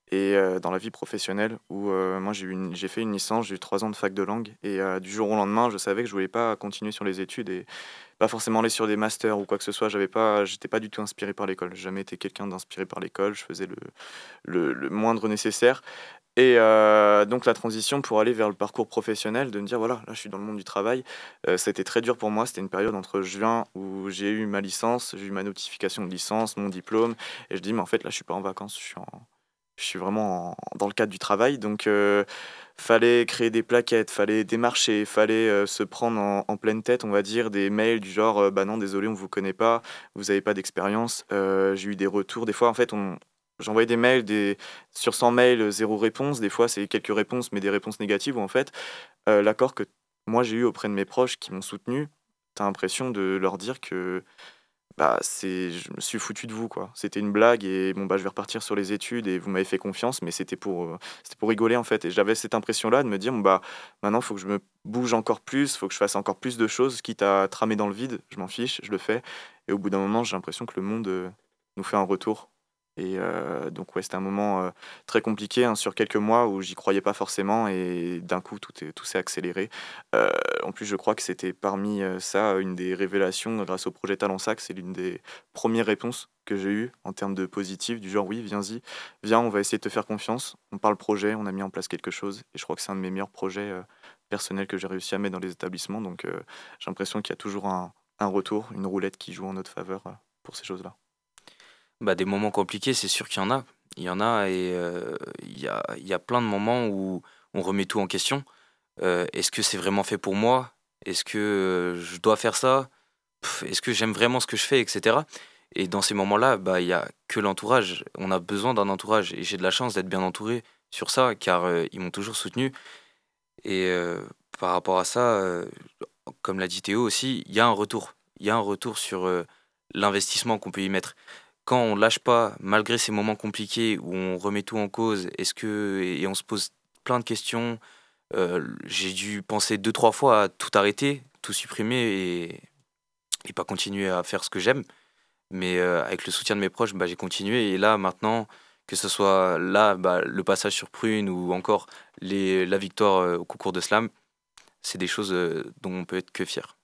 et dans la vie professionnelle, où moi j'ai fait une licence, j'ai eu trois ans de fac de langue, et du jour au lendemain, je savais que je voulais pas continuer sur les études et pas forcément aller sur des masters ou quoi que ce soit. J'avais pas, j'étais pas du tout inspiré par l'école. J'ai jamais été quelqu'un d'inspiré par l'école. Je faisais le, le, moindre nécessaire. Et euh, donc la transition pour aller vers le parcours professionnel, de me dire voilà, là je suis dans le monde du travail, euh, ça a été très dur pour moi. C'était une période entre juin où j'ai eu ma licence, j'ai eu ma notification de licence, mon diplôme, et je dis mais en fait là je suis pas en vacances, je suis, en, je suis vraiment dans le cadre du travail. Donc euh, fallait créer des plaquettes, fallait démarcher, fallait euh, se prendre en, pleine tête, on va dire, des mails du genre euh, bah non, désolé, on vous connaît pas, vous n'avez pas d'expérience. Euh, j'ai eu des retours. Des fois, en fait, j'envoyais des mails, sur 100 mails, zéro réponse. Des fois, c'est quelques réponses, mais des réponses négatives où en fait, l'accord que moi j'ai eu auprès de mes proches qui m'ont soutenu, tu as l'impression de leur dire que bah c'est je me suis foutu de vous quoi. C'était une blague et bon bah je vais repartir sur les études et vous m'avez fait confiance mais c'était pour euh, c'était pour rigoler en fait. Et j'avais cette impression là de me dire bon bah maintenant faut que je me bouge encore plus, faut que je fasse encore plus de choses quitte à tramer dans le vide, je m'en fiche, je le fais. Et au bout d'un moment, j'ai l'impression que le monde euh, nous fait un retour et euh, donc, ouais, c'était un moment euh, très compliqué hein, sur quelques mois où j'y croyais pas forcément et d'un coup, tout, tout s'est accéléré. Euh, en plus, je crois que c'était parmi ça une des révélations grâce au projet Talent Sac. C'est l'une des premières réponses que j'ai eues en termes de positif, du genre oui, viens-y, viens, on va essayer de te faire confiance. On parle projet, on a mis en place quelque chose et je crois que c'est un de mes meilleurs projets personnels que j'ai réussi à mettre dans les établissements. Donc, j'ai l'impression qu'il y a toujours un retour, une roulette qui joue en notre faveur pour ces choses-là. Bah, des moments compliqués, c'est sûr qu'il y en a. Il y en a et euh, il y, a, y a plein de moments où on remet tout en question. Euh, est-ce que c'est vraiment fait pour moi? Est-ce que euh, je dois faire ça? Est-ce que j'aime vraiment ce que je fais, etc. Et dans ces moments-là, bah, il n'y a que l'entourage. On a besoin d'un entourage. Et j'ai de la chance d'être bien entouré sur ça, car ils m'ont toujours soutenu. Et par rapport à ça, comme l'a dit Théo aussi, il y a un retour. Il y a un retour sur l'investissement qu'on peut y mettre quand on lâche pas, malgré ces moments compliqués où on remet tout en cause, est-ce que et on se pose plein de questions. Euh, j'ai dû penser deux trois fois à tout arrêter, tout supprimer et, pas continuer à faire ce que j'aime. Mais euh, avec le soutien de mes proches, bah, j'ai continué. Et là, maintenant, que ce soit là, bah, le passage sur Prune ou encore les, la victoire euh, au concours de slam, c'est des choses dont on peut être que fier.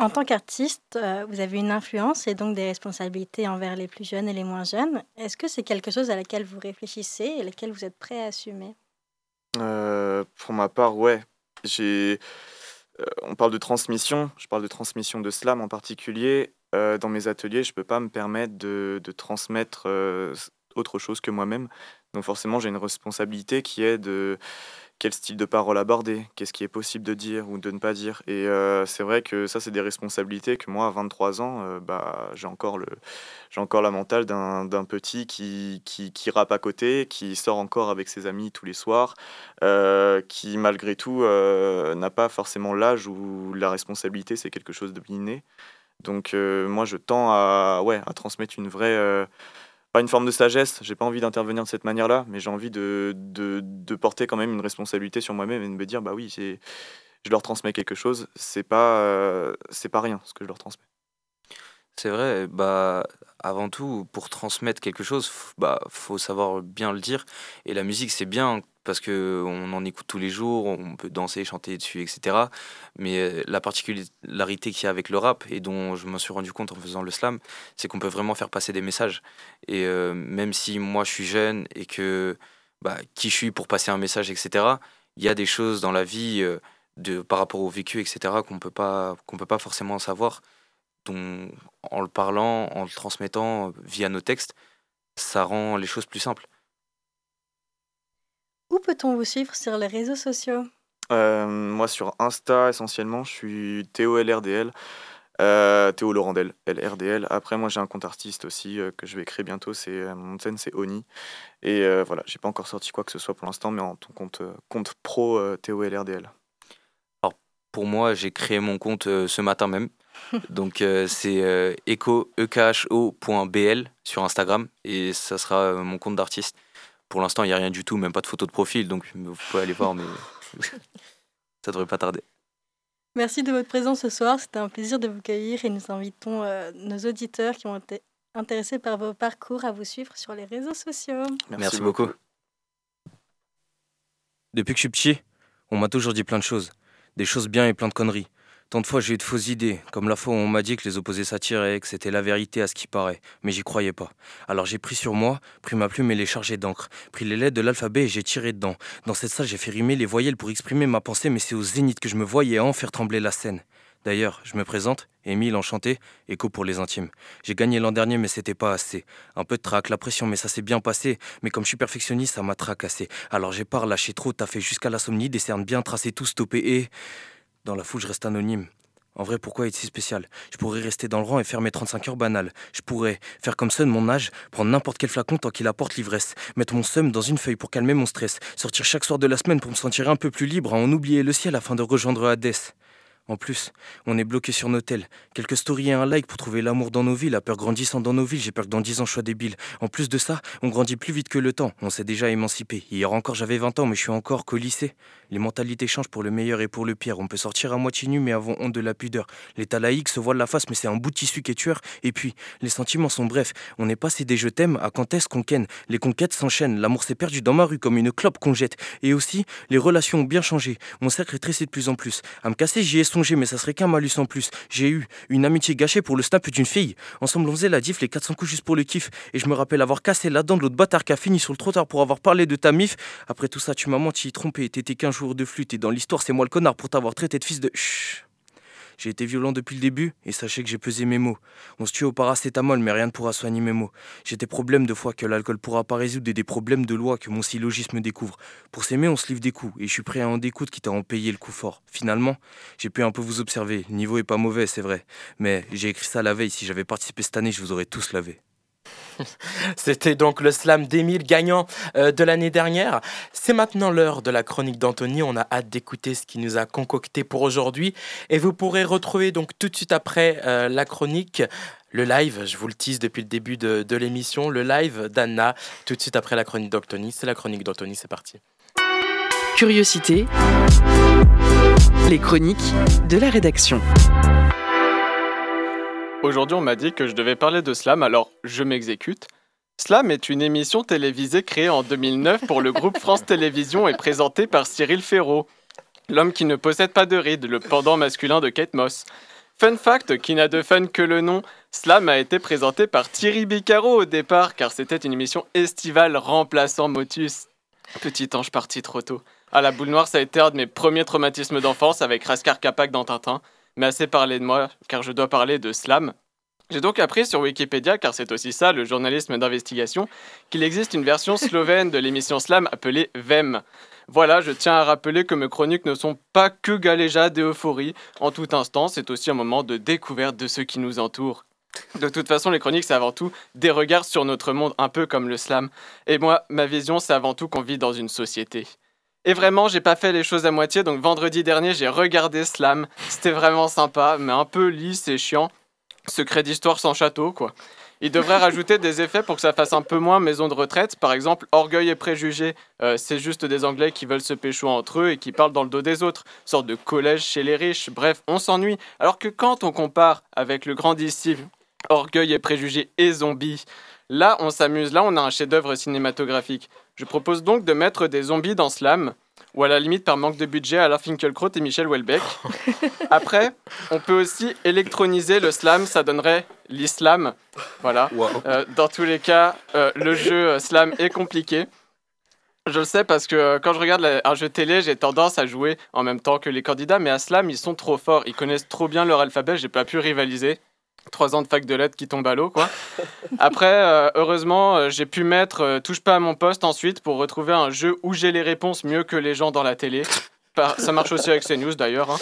En tant qu'artiste, euh, vous avez une influence et donc des responsabilités envers les plus jeunes et les moins jeunes. Est-ce que c'est quelque chose à laquelle vous réfléchissez et laquelle vous êtes prêt à assumer? Euh, pour ma part, ouais. J'ai, euh, on parle de transmission. Je parle de transmission de slam en particulier. Dans mes ateliers, je peux pas me permettre de, de transmettre autre chose que moi-même. Donc forcément, j'ai une responsabilité qui est de quel style de parole aborder, qu'est-ce qui est possible de dire ou de ne pas dire. Et euh, c'est vrai que ça, c'est des responsabilités que moi, à 23 ans, euh, bah, j'ai encore, encore la mentale d'un, petit qui, qui, qui rappe à côté, qui sort encore avec ses amis tous les soirs, euh, qui malgré tout n'a pas forcément l'âge où la responsabilité, c'est quelque chose de inné. Donc moi, je tends à, ouais, à transmettre une vraie... une forme de sagesse, j'ai pas envie d'intervenir de cette manière-là, mais j'ai envie de, de, porter quand même une responsabilité sur moi-même et de me dire, bah oui, je leur transmets quelque chose, c'est pas, euh, pas rien ce que je leur transmets. C'est vrai, bah, avant tout, pour transmettre quelque chose, bah, faut savoir bien le dire. Et la musique, c'est bien parce que on en écoute tous les jours, on peut danser, chanter dessus, etc. Mais euh, la particularité qu'il y a avec le rap, et dont je me suis rendu compte en faisant le slam, c'est qu'on peut vraiment faire passer des messages. Et euh, même si moi je suis jeune et que bah, qui je suis pour passer un message, etc., il y a des choses dans la vie euh, de, par rapport au vécu, etc., qu'on peut pas, qu'on peut pas forcément savoir dont, en le parlant, en le transmettant via nos textes, ça rend les choses plus simples. Où peut-on vous suivre sur les réseaux sociaux? Euh, moi, sur Insta, essentiellement, je suis Théo LRDL. Euh, Théo Laurendel, LRDL. Après, moi, j'ai un compte artiste aussi euh, que je vais créer bientôt. C'est euh, mon scène, c'est Oni. Et euh, voilà, j'ai pas encore sorti quoi que ce soit pour l'instant, mais en ton compte, euh, compte pro euh, Théo LRDL. Alors, pour moi, j'ai créé mon compte euh, ce matin même. Donc, euh, c'est euh, echo, ekho.bl sur Instagram. Et ça sera euh, mon compte d'artiste. Pour l'instant, il n'y a rien du tout, même pas de photo de profil. Donc, vous pouvez aller voir, mais ça devrait pas tarder. Merci de votre présence ce soir. C'était un plaisir de vous cueillir et nous invitons euh, nos auditeurs qui ont été intéressés par vos parcours à vous suivre sur les réseaux sociaux. Merci, beaucoup. Depuis que je suis petit, on m'a toujours dit plein de choses. Des choses bien et plein de conneries. Tant de fois j'ai eu de fausses idées, comme la fois où on m'a dit que les opposés s'attiraient, que c'était la vérité à ce qui paraît, mais j'y croyais pas. Alors j'ai pris sur moi, pris ma plume et les chargé d'encre, pris les lettres de l'alphabet et j'ai tiré dedans. Dans cette salle j'ai fait rimer les voyelles pour exprimer ma pensée, mais c'est au zénith que je me voyais en faire trembler la scène. D'ailleurs, je me présente, Émile Enchanté, écho pour les intimes. J'ai gagné l'an dernier, mais c'était pas assez. Un peu de trac, la pression, mais ça s'est bien passé. Mais comme je suis perfectionniste, ça m'a tracassé. Alors j'ai pas relâché trop, taffé jusqu'à l'insomnie, des cernes bien tracées, tout stoppé et. Dans la foule, je reste anonyme. En vrai, pourquoi être si spécial? Je pourrais rester dans le rang et faire mes 35 heures banales. Je pourrais faire comme ceux de mon âge, prendre n'importe quel flacon tant qu'il apporte l'ivresse, mettre mon seum dans une feuille pour calmer mon stress, sortir chaque soir de la semaine pour me sentir un peu plus libre, à en oublier le ciel afin de rejoindre Hadès. En plus, on est bloqué sur nos tels. Quelques stories et un like pour trouver l'amour dans nos vies, la peur grandissant dans nos villes, j'ai peur que dans 10 ans je sois débile. En plus de ça, on grandit plus vite que le temps, on s'est déjà émancipé. Hier encore j'avais 20 ans, mais je suis encore qu'au lycée. Les mentalités changent pour le meilleur et pour le pire. On peut sortir à moitié nu, mais avons honte de la pudeur. L'état laïque se voile la face, mais c'est un bout de tissu qui est tueur. Et puis, les sentiments sont brefs. On est passé des je t'aime à quand est-ce qu'on ken. Les conquêtes s'enchaînent. L'amour s'est perdu dans ma rue comme une clope qu'on jette. Et aussi, les relations ont bien changé. Mon cercle est tressé de plus en plus. À me casser, j'y ai mais ça serait qu'un malus en plus. J'ai eu une amitié gâchée pour le snap d'une fille. Ensemble, on faisait la diff, les 400 coups juste pour le kiff. Et je me rappelle avoir cassé la dent de l'autre bâtard qui a fini sur le trottoir pour avoir parlé de ta mif. Après tout ça, tu m'as menti, trompé. T'étais qu'un joueur de flûte. Et dans l'histoire, c'est moi le connard pour t'avoir traité de fils de. Chut. J'ai été violent depuis le début et sachez que j'ai pesé mes mots. On se tue au paracétamol, mais rien ne pourra soigner mes mots. J'ai des problèmes de foi que l'alcool pourra pas résoudre et des problèmes de loi que mon syllogisme découvre. Pour s'aimer, on se livre des coups et je suis prêt à en découdre quitte à en payer le coup fort. Finalement, j'ai pu un peu vous observer. Le niveau est pas mauvais, c'est vrai. Mais j'ai écrit ça la veille. Si j'avais participé cette année, je vous aurais tous lavé. C'était donc le slam d'Émile gagnant euh, de l'année dernière. C'est maintenant l'heure de la chronique d'Anthony. On a hâte d'écouter ce qu'il nous a concocté pour aujourd'hui. Et vous pourrez retrouver donc tout de suite après euh, la chronique. Le live, je vous le tease depuis le début de, de l'émission, le live d'Anna, tout de suite après la chronique d'Anthony. C'est la chronique d'Anthony, c'est parti. Curiosité. Les chroniques de la rédaction. Aujourd'hui, on m'a dit que je devais parler de Slam, alors je m'exécute. Slam est une émission télévisée créée en 2009 pour le groupe France Télévisions et présentée par Cyril Ferraud, l'homme qui ne possède pas de rides, le pendant masculin de Kate Moss. Fun fact, qui n'a de fun que le nom, Slam a été présenté par Thierry Bicaro au départ, car c'était une émission estivale remplaçant Motus. Petit ange parti trop tôt. À la boule noire, ça a été un de mes premiers traumatismes d'enfance avec Raskar Kapak dans Tintin. Mais assez parlé de moi, car je dois parler de Slam. J'ai donc appris sur Wikipédia, car c'est aussi ça le journalisme d'investigation, qu'il existe une version slovène de l'émission Slam appelée VEM. Voilà, je tiens à rappeler que mes chroniques ne sont pas que galéjades et euphorie. En tout instant, c'est aussi un moment de découverte de ce qui nous entoure. De toute façon, les chroniques, c'est avant tout des regards sur notre monde, un peu comme le slam. Et moi, ma vision, c'est avant tout qu'on vit dans une société. Et vraiment, j'ai pas fait les choses à moitié, donc vendredi dernier, j'ai regardé Slam. C'était vraiment sympa, mais un peu lisse et chiant. Secret d'histoire sans château, quoi. Il devrait rajouter des effets pour que ça fasse un peu moins maison de retraite. Par exemple, orgueil et préjugés, euh, c'est juste des Anglais qui veulent se pécho entre eux et qui parlent dans le dos des autres. Sorte de collège chez les riches. Bref, on s'ennuie. Alors que quand on compare avec le grandissime orgueil et préjugés et zombies, là on s'amuse, là on a un chef-d'œuvre cinématographique. Je propose donc de mettre des zombies dans Slam, ou à la limite par manque de budget à Finkielkraut et Michel Houellebecq. Après, on peut aussi électroniser le slam, ça donnerait l'islam. Voilà. Euh, dans tous les cas, euh, le jeu euh, slam est compliqué. Je le sais parce que euh, quand je regarde la- un jeu télé, j'ai tendance à jouer en même temps que les candidats, mais à Slam, ils sont trop forts. Ils connaissent trop bien leur alphabet, j'ai pas pu rivaliser. Trois ans de fac de lettres qui tombent à l'eau, quoi. Après, euh, heureusement, euh, j'ai pu mettre euh, Touche pas à mon poste ensuite pour retrouver un jeu où j'ai les réponses mieux que les gens dans la télé. Ça marche aussi avec CNews d'ailleurs. hein.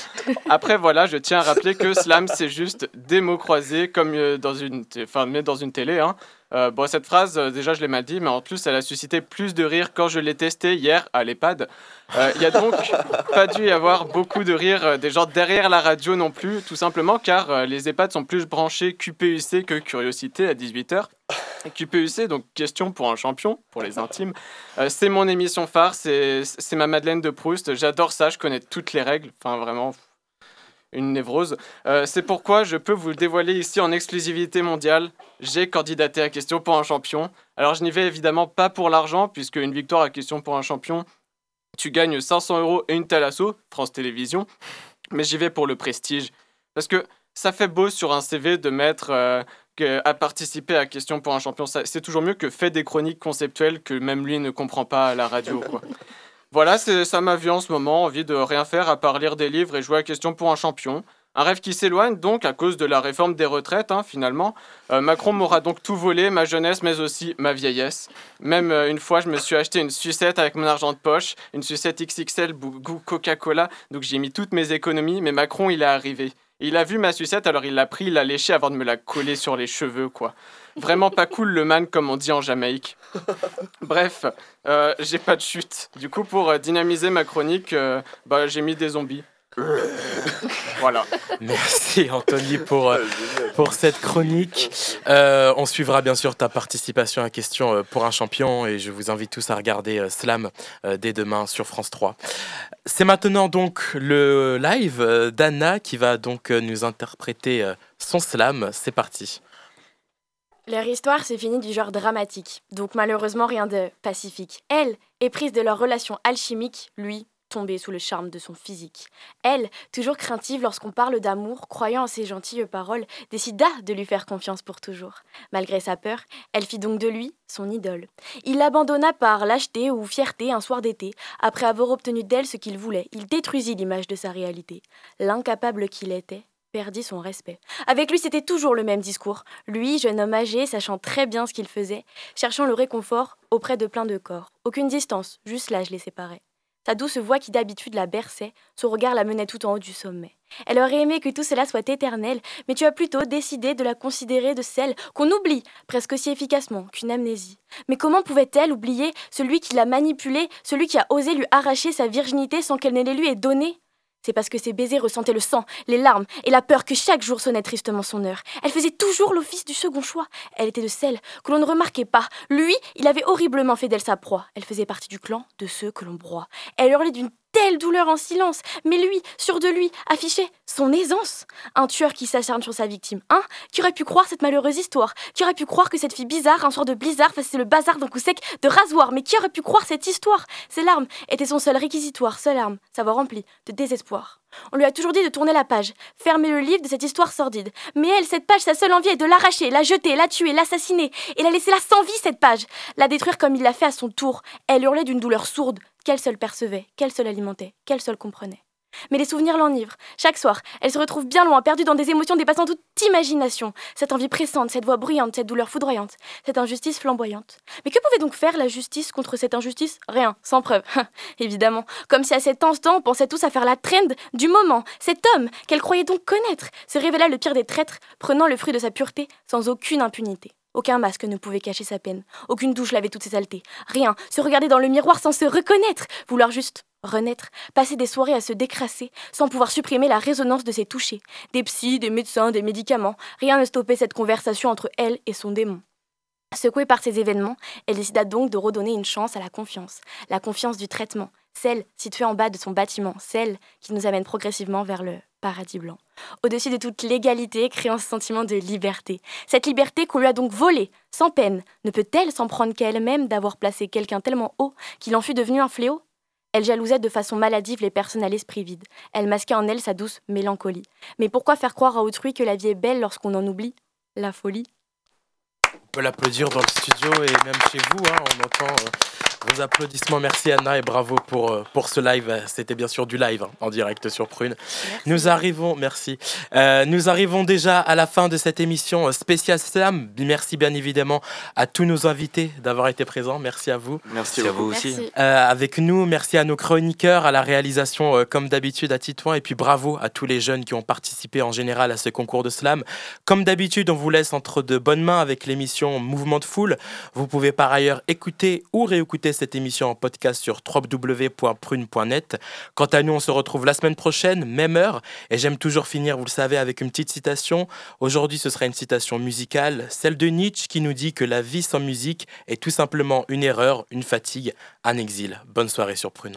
Après, voilà, je tiens à rappeler que Slam, c'est juste des mots croisés comme dans une, enfin, mais dans une télé. Hein. Euh, bon, cette phrase, euh, déjà, je l'ai mal dit, mais en plus, elle a suscité plus de rire quand je l'ai testé hier à l'EHPAD. Euh, Il y a donc pas dû y avoir beaucoup de rire des gens derrière la radio non plus, tout simplement car les EHPAD sont plus branchés QPUC que Curiosité à 18h. QPUC, donc question pour un champion, pour les intimes. C'est mon émission phare, c'est c'est ma Madeleine de Proust. J'adore ça, je connais toutes les règles. Enfin, vraiment, une névrose. Euh, c'est pourquoi je peux vous le dévoiler ici en exclusivité mondiale. J'ai candidaté à question pour un champion. Alors, je n'y vais évidemment pas pour l'argent, puisque une victoire à question pour un champion, tu gagnes 500 euros et une thalasso, France Télévisions. Mais j'y vais pour le prestige. Parce que ça fait beau sur un CV de mettre euh, à participer à question pour un champion. C'est toujours mieux que fait des chroniques conceptuelles que même lui ne comprend pas à la radio. Quoi. Voilà, ça m'a vu en ce moment, envie de rien faire à part lire des livres et jouer à question pour un champion. Un rêve qui s'éloigne donc à cause de la réforme des retraites, hein, finalement. Euh, Macron m'aura donc tout volé, ma jeunesse, mais aussi ma vieillesse. Même euh, une fois, je me suis acheté une sucette avec mon argent de poche, une sucette XXL goût Coca-Cola, donc j'ai mis toutes mes économies, mais Macron, il est arrivé. Il a vu ma sucette, alors il l'a pris, il l'a léché avant de me la coller sur les cheveux, quoi. Vraiment pas cool le man, comme on dit en Jamaïque. Bref, euh, j'ai pas de chute. Du coup, pour euh, dynamiser ma chronique, euh, bah, j'ai mis des zombies. voilà. Merci Anthony pour, euh, pour cette chronique. Euh, on suivra bien sûr ta participation à question euh, pour un champion et je vous invite tous à regarder Slam dès demain sur France 3. C'est maintenant donc le live d'Anna qui va donc nous interpréter son slam. C'est parti. Leur histoire s'est finie du genre dramatique, donc malheureusement rien de pacifique. Elle, éprise de leur relation alchimique, lui, sous le charme de son physique. Elle, toujours craintive lorsqu'on parle d'amour, croyant en ses gentilles paroles, décida de lui faire confiance pour toujours. Malgré sa peur, elle fit donc de lui son idole. Il l'abandonna par lâcheté ou fierté un soir d'été. Après avoir obtenu d'elle ce qu'il voulait, il détruisit l'image de sa réalité. L'incapable qu'il était perdit son respect. Avec lui, c'était toujours le même discours. Lui, jeune homme âgé, sachant très bien ce qu'il faisait, cherchant le réconfort auprès de plein de corps. Aucune distance, juste l'âge les séparait. Sa douce voix qui d'habitude la berçait, son regard la menait tout en haut du sommet. Elle aurait aimé que tout cela soit éternel, mais tu as plutôt décidé de la considérer de celle qu'on oublie presque aussi efficacement qu'une amnésie. Mais comment pouvait-elle oublier celui qui l'a manipulée, celui qui a osé lui arracher sa virginité sans qu'elle ne les lui ait donnée c'est parce que ses baisers ressentaient le sang, les larmes et la peur que chaque jour sonnait tristement son heure. Elle faisait toujours l'office du second choix. Elle était de celles que l'on ne remarquait pas. Lui, il avait horriblement fait d'elle sa proie. Elle faisait partie du clan de ceux que l'on broie. Elle hurlait d'une telle douleur en silence, mais lui, sûr de lui, affichait son aisance. Un tueur qui s'acharne sur sa victime, hein Qui aurait pu croire cette malheureuse histoire. Qui aurait pu croire que cette fille bizarre, un soir de blizzard, faisait le bazar d'un coup sec de rasoir. Mais qui aurait pu croire cette histoire? Ses larmes étaient son seul réquisitoire, seule arme, sa voix remplie de désespoir. On lui a toujours dit de tourner la page, fermer le livre de cette histoire sordide. Mais elle, cette page, sa seule envie est de l'arracher, la jeter, la tuer, l'assassiner, et la laisser là sans vie, cette page. La détruire comme il l'a fait à son tour. Elle hurlait d'une douleur sourde, qu'elle seule percevait, qu'elle seule alimentait, qu'elle seule comprenait. Mais les souvenirs l'enivrent. Chaque soir, elle se retrouve bien loin, perdue dans des émotions dépassant toute imagination. Cette envie pressante, cette voix bruyante, cette douleur foudroyante, cette injustice flamboyante. Mais que pouvait donc faire la justice contre cette injustice? Rien, sans preuve. Évidemment. Comme si à cet instant, on pensait tous à faire la trend du moment. Cet homme, qu'elle croyait donc connaître, se révéla le pire des traîtres, prenant le fruit de sa pureté sans aucune impunité. Aucun masque ne pouvait cacher sa peine. Aucune douche lavait toutes ses saletés. Rien. Se regarder dans le miroir sans se reconnaître. Vouloir juste renaître, passer des soirées à se décrasser, sans pouvoir supprimer la résonance de ses touchés. Des psys, des médecins, des médicaments, rien ne stoppait cette conversation entre elle et son démon. Secouée par ces événements, elle décida donc de redonner une chance à la confiance, la confiance du traitement, celle située en bas de son bâtiment, celle qui nous amène progressivement vers le paradis blanc. Au-dessus de toute légalité, créant ce sentiment de liberté. Cette liberté qu'on lui a donc volée, sans peine, ne peut-elle s'en prendre qu'à elle-même d'avoir placé quelqu'un tellement haut qu'il en fut devenu un fléau? Elle jalousait de façon maladive les personnes à l'esprit vide. Elle masquait en elle sa douce mélancolie. Mais pourquoi faire croire à autrui que la vie est belle lorsqu'on en oublie La folie? On peut l'applaudir dans le studio et même chez vous, hein, on entend euh, vos applaudissements. Merci Anna et bravo pour, euh, pour ce live. C'était bien sûr du live hein, en direct sur Prune. Nous arrivons, merci. Euh, nous arrivons déjà à la fin de cette émission spéciale Slam. Merci bien évidemment à tous nos invités d'avoir été présents. Merci à vous. Merci à vous aussi. Merci. Euh, avec nous, merci à nos chroniqueurs, à la réalisation euh, comme d'habitude à Titouan et puis bravo à tous les jeunes qui ont participé en général à ce concours de slam. Comme d'habitude, on vous laisse entre de bonnes mains avec Mouvement de foule. Vous pouvez par ailleurs écouter ou réécouter cette émission en podcast sur www.prune.net. Quant à nous, on se retrouve la semaine prochaine, même heure. Et j'aime toujours finir, vous le savez, avec une petite citation. Aujourd'hui, ce sera une citation musicale, celle de Nietzsche qui nous dit que la vie sans musique est tout simplement une erreur, une fatigue, un exil. Bonne soirée sur Prune.